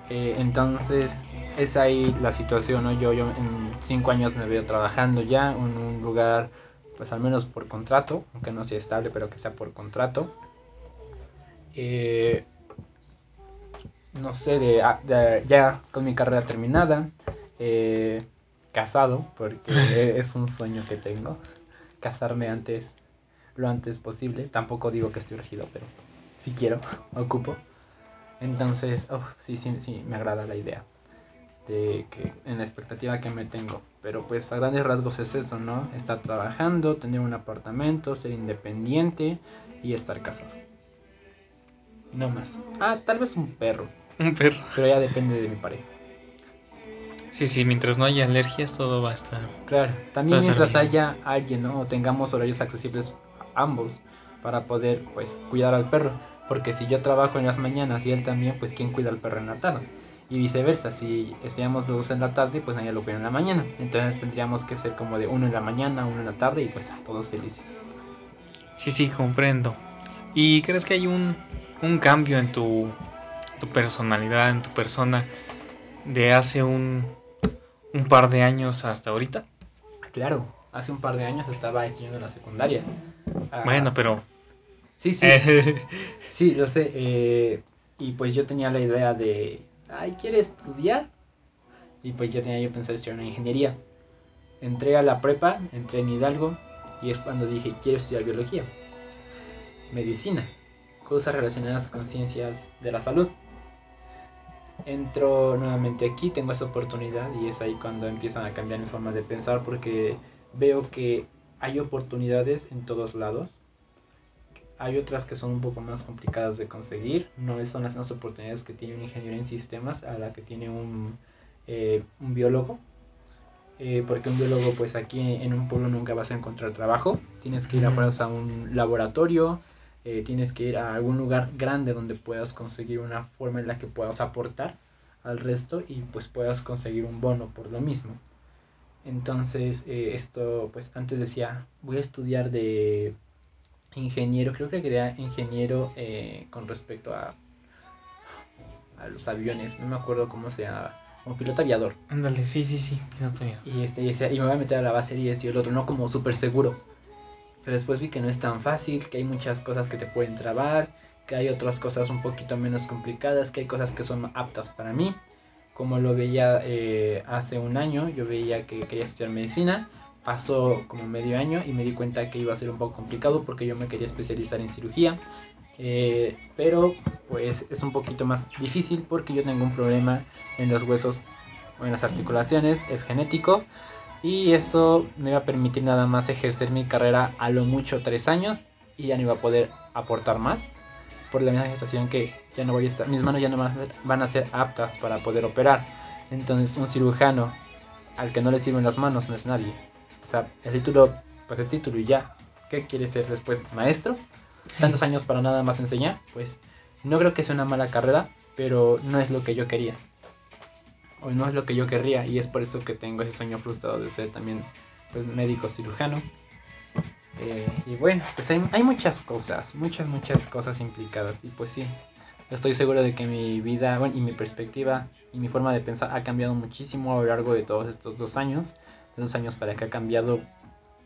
Eh, entonces es ahí la situación, ¿no? Yo, yo en cinco años me veo trabajando ya en un lugar, pues al menos por contrato, aunque no sea estable, pero que sea por contrato. Eh, no sé, ah, de, ya con mi carrera terminada, eh, casado, porque <laughs> es un sueño que tengo, casarme antes, lo antes posible. Tampoco digo que estoy regido, pero si quiero, <laughs> ocupo. Entonces, sí, sí, sí, me agrada la idea de que en la expectativa que me tengo. Pero pues a grandes rasgos es eso, ¿no? Estar trabajando, tener un apartamento, ser independiente y estar casado. No más. Ah, tal vez un perro. <laughs> Un perro. Pero ya depende de mi pareja. Sí, sí, mientras no haya alergias todo va a estar. Claro, también mientras haya alguien, ¿no? O tengamos horarios accesibles ambos para poder, pues, cuidar al perro. Porque si yo trabajo en las mañanas y él también, pues, ¿quién cuida al perro en la tarde? Y viceversa, si estudiamos dos en la tarde, pues nadie lo cuida en la mañana. Entonces tendríamos que ser como de uno en la mañana, uno en la tarde y pues todos felices. Sí, sí, comprendo. ¿Y crees que hay un, un cambio en tu tu personalidad, en tu persona de hace un, un par de años hasta ahorita? Claro, hace un par de años estaba estudiando la secundaria. Ah, bueno, pero... Sí, sí. <laughs> sí, lo sé. Eh, y pues yo tenía la idea de, ay, ¿quieres estudiar? Y pues ya tenía yo pensado estudiar una ingeniería. Entré a la prepa, entré en Hidalgo y es cuando dije, quiero estudiar biología, medicina, cosas relacionadas con ciencias de la salud. entro nuevamente aquí, tengo esa oportunidad y es ahí cuando empiezan a cambiar mi forma de pensar porque veo que hay oportunidades en todos lados. Hay otras que son un poco más complicadas de conseguir. No son las mismas oportunidades que tiene un ingeniero en sistemas a la que tiene un, eh, un biólogo. Eh, porque un biólogo pues aquí en un pueblo nunca vas a encontrar trabajo. Tienes que ir a, a un laboratorio, eh, tienes que ir a algún lugar grande donde puedas conseguir una forma en la que puedas aportar al resto y pues puedas conseguir un bono por lo mismo. Entonces, eh, esto, pues antes decía, voy a estudiar de ingeniero, creo que era ingeniero eh, con respecto a, a los aviones, no me acuerdo cómo se llama, como piloto aviador. Ándale, sí, sí, sí, piloto aviador. Y, este, y, y me voy a meter a la base y esto y el otro, no como súper seguro pero después vi que no es tan fácil, que hay muchas cosas que te pueden trabar, que hay otras cosas un poquito menos complicadas, que hay cosas que son aptas para mí. Como lo veía eh, hace un año, yo veía que quería estudiar medicina, pasó como medio año y me di cuenta que iba a ser un poco complicado porque yo me quería especializar en cirugía. Eh, pero pues es un poquito más difícil porque yo tengo un problema en los huesos o en las articulaciones, es genético y eso me iba a permitir nada más ejercer mi carrera a lo mucho tres años y ya no iba a poder aportar más. Por la misma gestación que ya no voy a estar, mis manos ya no van a ser aptas para poder operar. Entonces un cirujano al que no le sirven las manos no es nadie. O sea, el título, pues es título y ya. ¿Qué quiere ser después? ¿Maestro? ¿Tantos <laughs> años para nada más enseñar? Pues no creo que sea una mala carrera, pero no es lo que yo quería o no es lo que yo querría y es por eso que tengo ese sueño frustrado de ser también pues médico cirujano. Eh, y bueno, pues hay, hay, muchas cosas, muchas, muchas cosas implicadas y pues sí, estoy seguro de que mi vida bueno, y mi perspectiva y mi forma de pensar ha cambiado muchísimo a lo largo de todos estos dos años, de dos años para que ha cambiado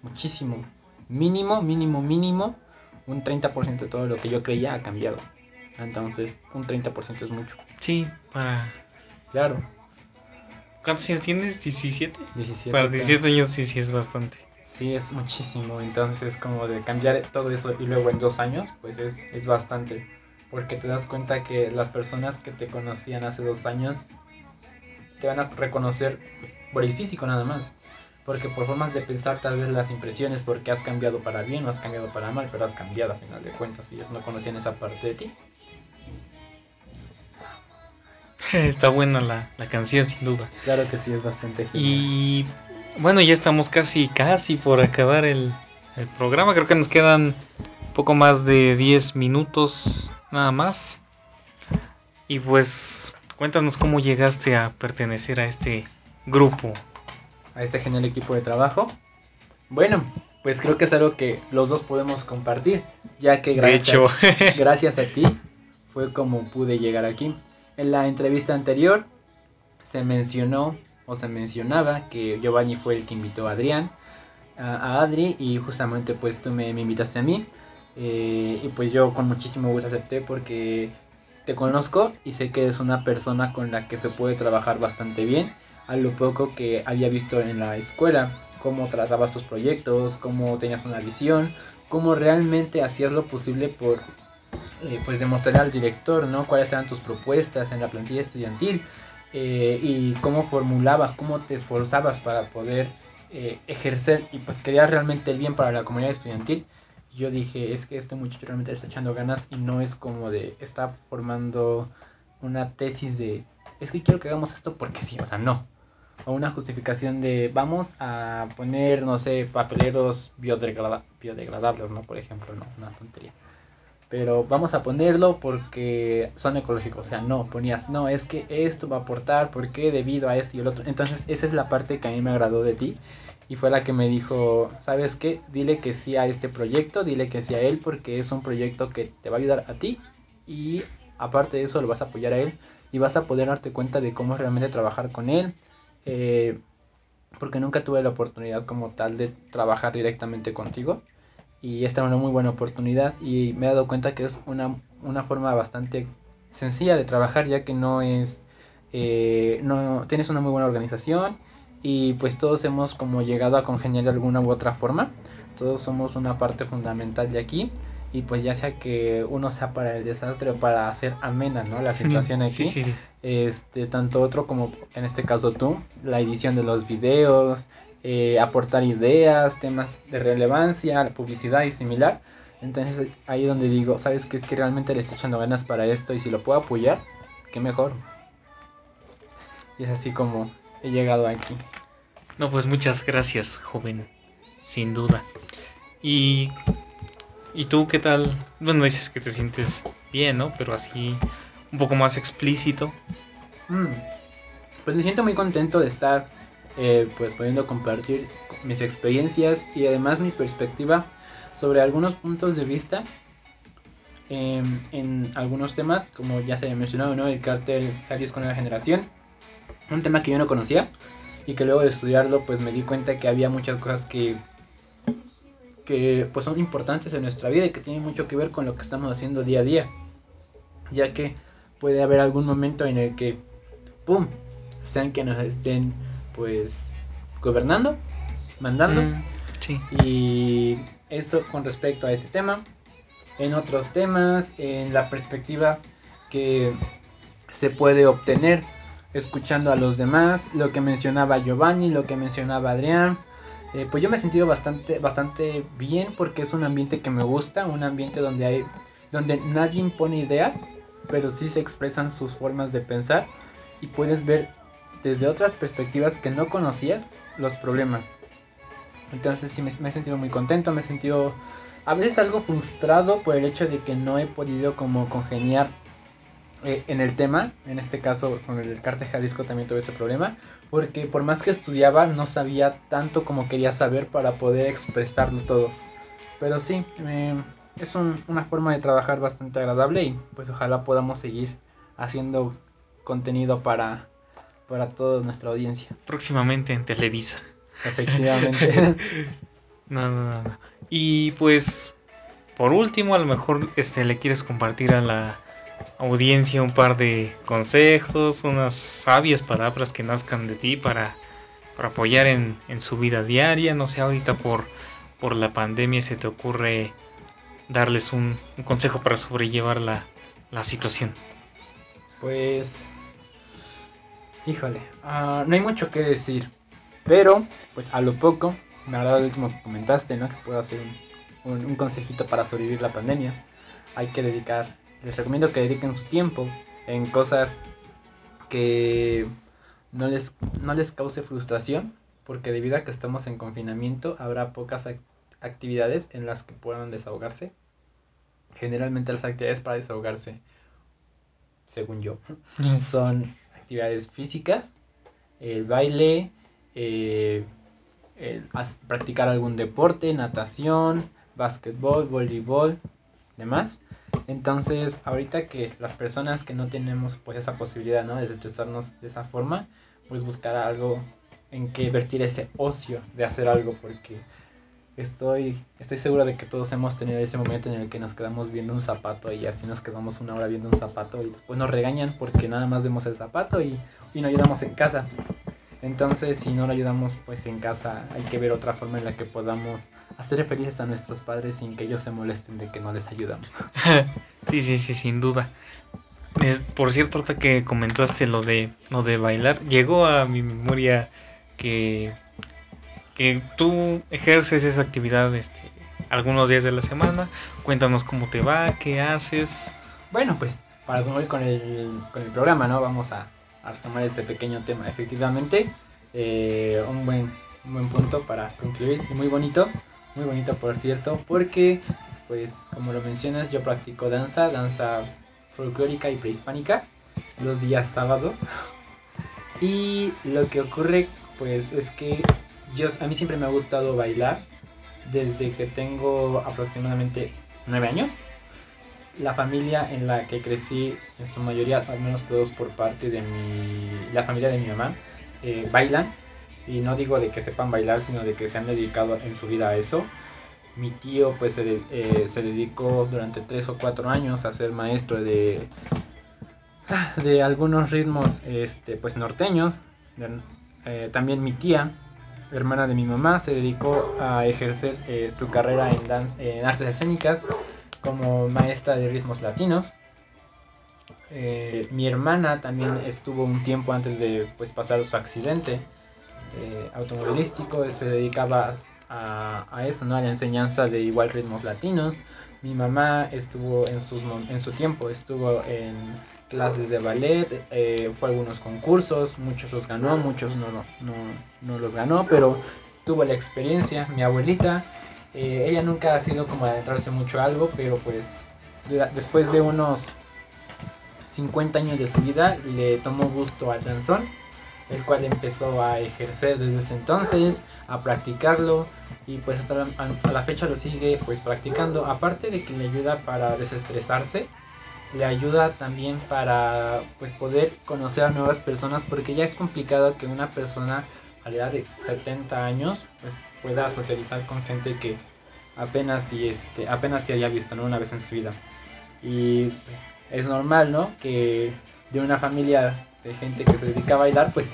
muchísimo, mínimo, mínimo, mínimo, un 30% de todo lo que yo creía ha cambiado. Entonces, un 30% es mucho. Sí, para... Claro, ¿Cuántos años tienes? ¿17? 17. Para 17 años sí, sí es bastante. Sí, es muchísimo. Entonces, como de cambiar todo eso y luego en dos años, pues es, es bastante. Porque te das cuenta que las personas que te conocían hace dos años te van a reconocer pues, por el físico nada más. Porque por formas de pensar, tal vez las impresiones, porque has cambiado para bien o has cambiado para mal, pero has cambiado a final de cuentas. Ellos no conocían esa parte de ti. <laughs> Está buena la, canción, sin duda. Claro que sí, es bastante genial. Y bueno, ya estamos casi, casi por acabar el, programa. Creo que nos quedan poco más de 10 minutos nada más. Y pues, cuéntanos cómo llegaste a pertenecer a este grupo. A este genial equipo de trabajo. Bueno, pues creo que es algo que los dos podemos compartir, ya que gracias, <laughs> gracias a ti fue como pude llegar aquí. En la entrevista anterior se mencionó o se mencionaba que Giovanni fue el que invitó a Adrián, a, Adri, y justamente pues tú me, invitaste a mí. Eh, y pues yo con muchísimo gusto acepté porque te conozco y sé que eres una persona con la que se puede trabajar bastante bien. A lo poco que había visto en la escuela, cómo tratabas tus proyectos, cómo tenías una visión, cómo realmente hacías lo posible por eh, pues demostrar al director, ¿no? Cuáles eran tus propuestas en la plantilla estudiantil eh, y cómo formulabas, cómo te esforzabas para poder eh, ejercer y pues querías realmente el bien para la comunidad estudiantil. Yo dije, es que este muchacho realmente le está echando ganas y no es como de, está formando una tesis de, es que quiero que hagamos esto porque sí, o sea, no. O una justificación de, vamos a poner, no sé, papeleros biodegradables, ¿no? Por ejemplo, no, una tontería pero vamos a ponerlo porque son ecológicos. O sea, no, ponías, no, es que esto va a aportar, porque debido a esto y el otro. Entonces, esa es la parte que a mí me agradó de ti. Y fue la que me dijo, ¿sabes qué? Dile que sí a este proyecto, dile que sí a él, porque es un proyecto que te va a ayudar a ti. Y aparte de eso, lo vas a apoyar a él. Y vas a poder darte cuenta de cómo realmente trabajar con él. Eh, porque nunca tuve la oportunidad como tal de trabajar directamente contigo. Y esta era una muy buena oportunidad y me he dado cuenta que es una, una forma bastante sencilla de trabajar ya que no es eh, no tienes una muy buena organización y pues todos hemos como llegado a congeniar de alguna u otra forma. Todos somos una parte fundamental de aquí y pues ya sea que uno sea para el desastre o para hacer amena, ¿no? La situación aquí. Sí, sí, sí. Este, tanto otro como en este caso tú, la edición de los videos, eh, aportar ideas, temas de relevancia, publicidad y similar. Entonces ahí donde digo, ¿sabes qué? Es que realmente le estoy echando ganas para esto y si lo puedo apoyar, qué mejor. Y es así como he llegado aquí. No, pues muchas gracias, joven, sin duda. Y, y tú, ¿qué tal? Bueno, dices que te sientes bien, ¿no? Pero así un poco más explícito. Mm, Pues me siento muy contento de estar eh, pues pudiendo compartir mis experiencias y además mi perspectiva sobre algunos puntos de vista em, en algunos temas, como ya se mencionado, ¿no? El cártel Jalisco Nueva Generación, un tema que yo no conocía y que luego de estudiarlo pues me di cuenta que había muchas cosas que que pues son importantes en nuestra vida y que tienen mucho que ver con lo que estamos haciendo día a día, ya que puede haber algún momento en el que pum, sean que nos estén pues gobernando, mandando Mm, sí. y eso con respecto a ese tema. En otros temas, en la perspectiva que se puede obtener escuchando a los demás, lo que mencionaba Giovanni, lo que mencionaba Adrián. Eh, pues yo me he sentido bastante, bastante bien porque es un ambiente que me gusta, un ambiente donde hay, donde nadie impone ideas, pero sí se expresan sus formas de pensar y puedes ver desde otras perspectivas que no conocías los problemas. Entonces sí me, me he sentido muy contento, me he sentido a veces algo frustrado por el hecho de que no he podido como congeniar eh, en el tema. En este caso con el Cártel Jalisco también tuve ese problema. Porque por más que estudiaba no sabía tanto como quería saber para poder expresarlo todo. Pero sí, es un- una forma de trabajar bastante agradable y pues ojalá podamos seguir haciendo contenido para, para toda nuestra audiencia. Próximamente en Televisa. Efectivamente. <laughs> No, no, no, no. Y pues, por último, a lo mejor este, le quieres compartir a la audiencia un par de consejos, unas sabias palabras que nazcan de ti para, para apoyar en, en su vida diaria. No sé, ahorita por, por la pandemia se te ocurre darles un, consejo para sobrellevar la, la situación. Pues, híjole, ah, no hay mucho que decir, pero pues a lo poco, me agrada el último que comentaste, ¿no? Que puedo hacer un- un consejito para sobrevivir la pandemia. Hay que dedicar, les recomiendo que dediquen su tiempo en cosas que no les, no les cause frustración, porque debido a que estamos en confinamiento, habrá pocas ac- actividades en las que puedan desahogarse. Generalmente las actividades para desahogarse, según yo, son actividades físicas, el baile, eh, el practicar algún deporte, natación, básquetbol, voleibol, demás. Entonces, ahorita que las personas que no tenemos pues esa posibilidad, ¿no? De desestresarnos de esa forma, pues buscar algo en que vertir ese ocio de hacer algo porque estoy estoy seguro de que todos hemos tenido ese momento en el que nos quedamos viendo un zapato y así nos quedamos una hora viendo un zapato y después nos regañan porque nada más vemos el zapato y, y no ayudamos en casa. Entonces, si no lo ayudamos pues en casa, hay que ver otra forma en la que podamos hacer felices a nuestros padres sin que ellos se molesten de que no les ayudamos. <laughs> Sí, sí, sí, sin duda. Es- por cierto, ahorita que comentaste lo de lo de bailar, llegó a mi memoria que, que tú ejerces esa actividad este, algunos días de la semana. Cuéntanos cómo te va, qué haces. Bueno, pues para concluir con el, con el programa, ¿no? Vamos a, a retomar ese pequeño tema. Efectivamente, eh, un, buen, un buen punto para concluir y muy bonito, muy bonito por cierto, porque, pues como lo mencionas, yo practico danza, danza folclórica y prehispánica los días sábados. <laughs> Y lo que ocurre, pues es que yo, a mí siempre me ha gustado bailar desde que tengo aproximadamente nueve años la familia en la que crecí, en su mayoría, al menos todos por parte de mi, la familia de mi mamá, eh, bailan. Y no digo de que sepan bailar, sino de que se han dedicado en su vida a eso. Mi tío pues se, eh, se dedicó durante tres o cuatro años a ser maestro de, de algunos ritmos este, pues norteños. Eh, también mi tía, hermana de mi mamá, se dedicó a ejercer eh, su carrera en, dan- en artes escénicas como maestra de ritmos latinos. Eh, mi hermana también estuvo un tiempo antes de pues, pasar su accidente eh, automovilístico, se dedicaba a, eso, ¿no? a la enseñanza de igual ritmos latinos. Mi mamá estuvo en, sus, en su tiempo, estuvo en clases de ballet, eh, fue a algunos concursos, muchos los ganó, muchos no, no, no, los ganó, pero tuvo la experiencia. Mi abuelita, eh, ella nunca ha sido como adentrarse mucho a algo, pero pues después de unos 50 años de su vida le tomó gusto al danzón, el cual empezó a ejercer desde ese entonces, a practicarlo y pues hasta la, a la fecha lo sigue pues practicando, aparte de que le ayuda para desestresarse le ayuda también para pues poder conocer a nuevas personas porque ya es complicado que una persona a la edad de 70 años pues pueda socializar con gente que apenas si este apenas si haya visto ¿no? una vez en su vida. Y pues es normal no que de una familia de gente que se dedica a bailar pues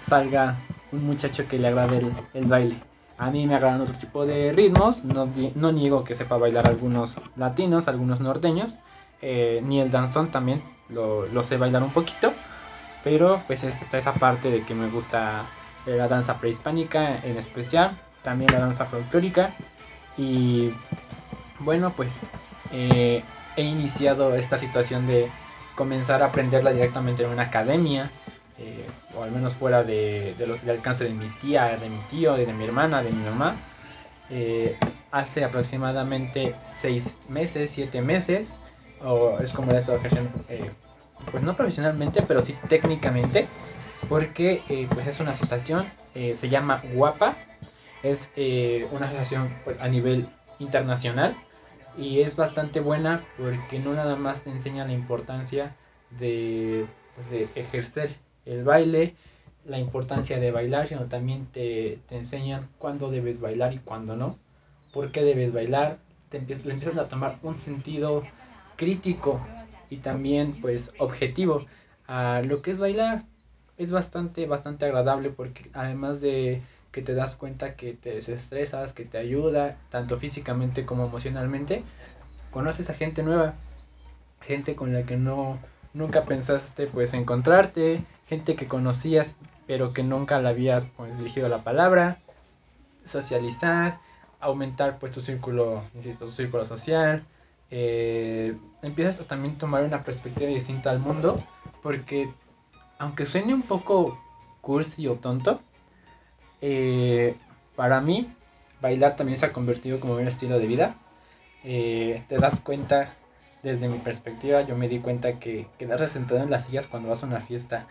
salga un muchacho que le agrade el, baile. A mí me agradan otro tipo de ritmos no, no niego que sepa bailar algunos latinos algunos norteños eh, ni el danzón también lo, sé bailar un poquito, pero pues está esa parte de que me gusta eh, la danza prehispánica en especial, también la danza folclórica y bueno pues eh, he iniciado esta situación de comenzar a aprenderla directamente en una academia o al menos fuera de, del alcance de mi tía, de mi tío, de, de mi hermana, de mi mamá. hace aproximadamente seis meses, siete meses, o es como la estado eh, pues no profesionalmente, pero sí técnicamente, porque eh, pues es una asociación, eh, se llama Guapa, es eh, una asociación pues a nivel internacional y es bastante buena porque no nada más te enseña la importancia de, pues, de ejercer el baile, la importancia de bailar, sino también te, te enseñan cuándo debes bailar y cuándo no, por qué debes bailar, te empiezas, le empiezas a tomar un sentido crítico y también pues objetivo a lo que es bailar. Es bastante, bastante agradable porque además de que te das cuenta que te desestresas, que te ayuda, tanto físicamente como emocionalmente, conoces a gente nueva, gente con la que no nunca pensaste pues encontrarte, gente que conocías pero que nunca le habías pues dirigido la palabra, socializar, aumentar pues tu círculo, insisto, tu círculo social, eh, empiezas a también tomar una perspectiva distinta al mundo, porque aunque suene un poco cursi o tonto, eh, para mí bailar también se ha convertido como un estilo de vida. Eh, te das cuenta, desde mi perspectiva, yo me di cuenta que quedarse sentado en las sillas cuando vas a una fiesta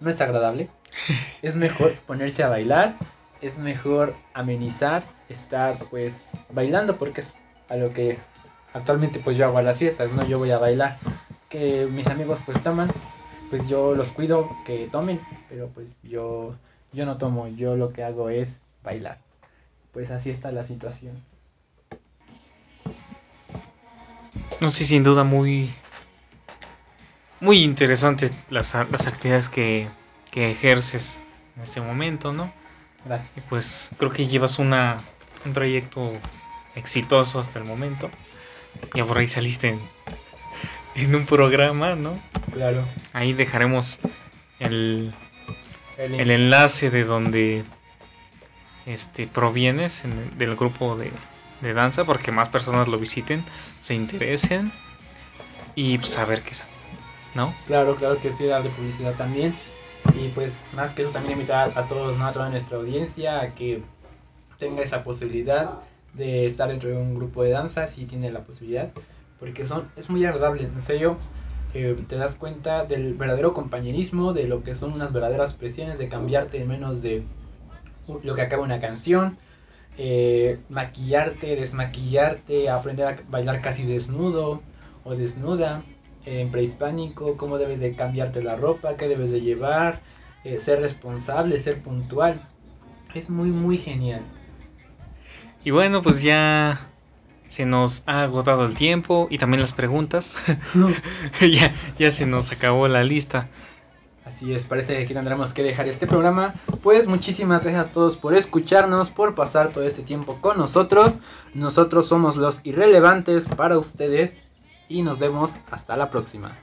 no es agradable. <laughs> es mejor ponerse a bailar, es mejor amenizar, estar pues bailando porque es a lo que actualmente pues yo hago las fiestas, ¿no? Yo voy a bailar. Que mis amigos pues toman, pues yo los cuido que tomen, pero pues yo, yo no tomo, yo lo que hago es bailar. Pues así está la situación. No sé, sin duda muy, muy interesante las, las actividades que, que ejerces en este momento, ¿no? Gracias. Y pues creo que llevas una, un trayecto exitoso hasta el momento. Ya por ahí saliste en, un programa, ¿no? Claro. Ahí dejaremos el, el, enlace de donde este provienes del grupo de, de, danza porque más personas lo visiten, se interesen y pues a ver qué ¿no? Claro, claro que sí, darle publicidad también. Y pues más que eso también invitar a todos, ¿no? a toda nuestra audiencia a que tenga esa posibilidad de estar dentro de un grupo de danza si tiene la posibilidad, porque son, es muy agradable, en serio, eh, te das cuenta del verdadero compañerismo, de lo que son unas verdaderas presiones, de cambiarte en menos de lo que acaba una canción, eh, maquillarte, desmaquillarte, aprender a bailar casi desnudo o desnuda, en prehispánico, cómo debes de cambiarte la ropa, qué debes de llevar, eh, ser responsable, ser puntual. Es muy, muy genial. Y bueno, pues ya se nos ha agotado el tiempo y también las preguntas. <laughs> ya, ya se nos acabó la lista. Así es, parece que aquí tendremos que dejar este programa. Pues muchísimas gracias a todos por escucharnos, por pasar todo este tiempo con nosotros. Nosotros somos los irrelevantes para ustedes y nos vemos hasta la próxima.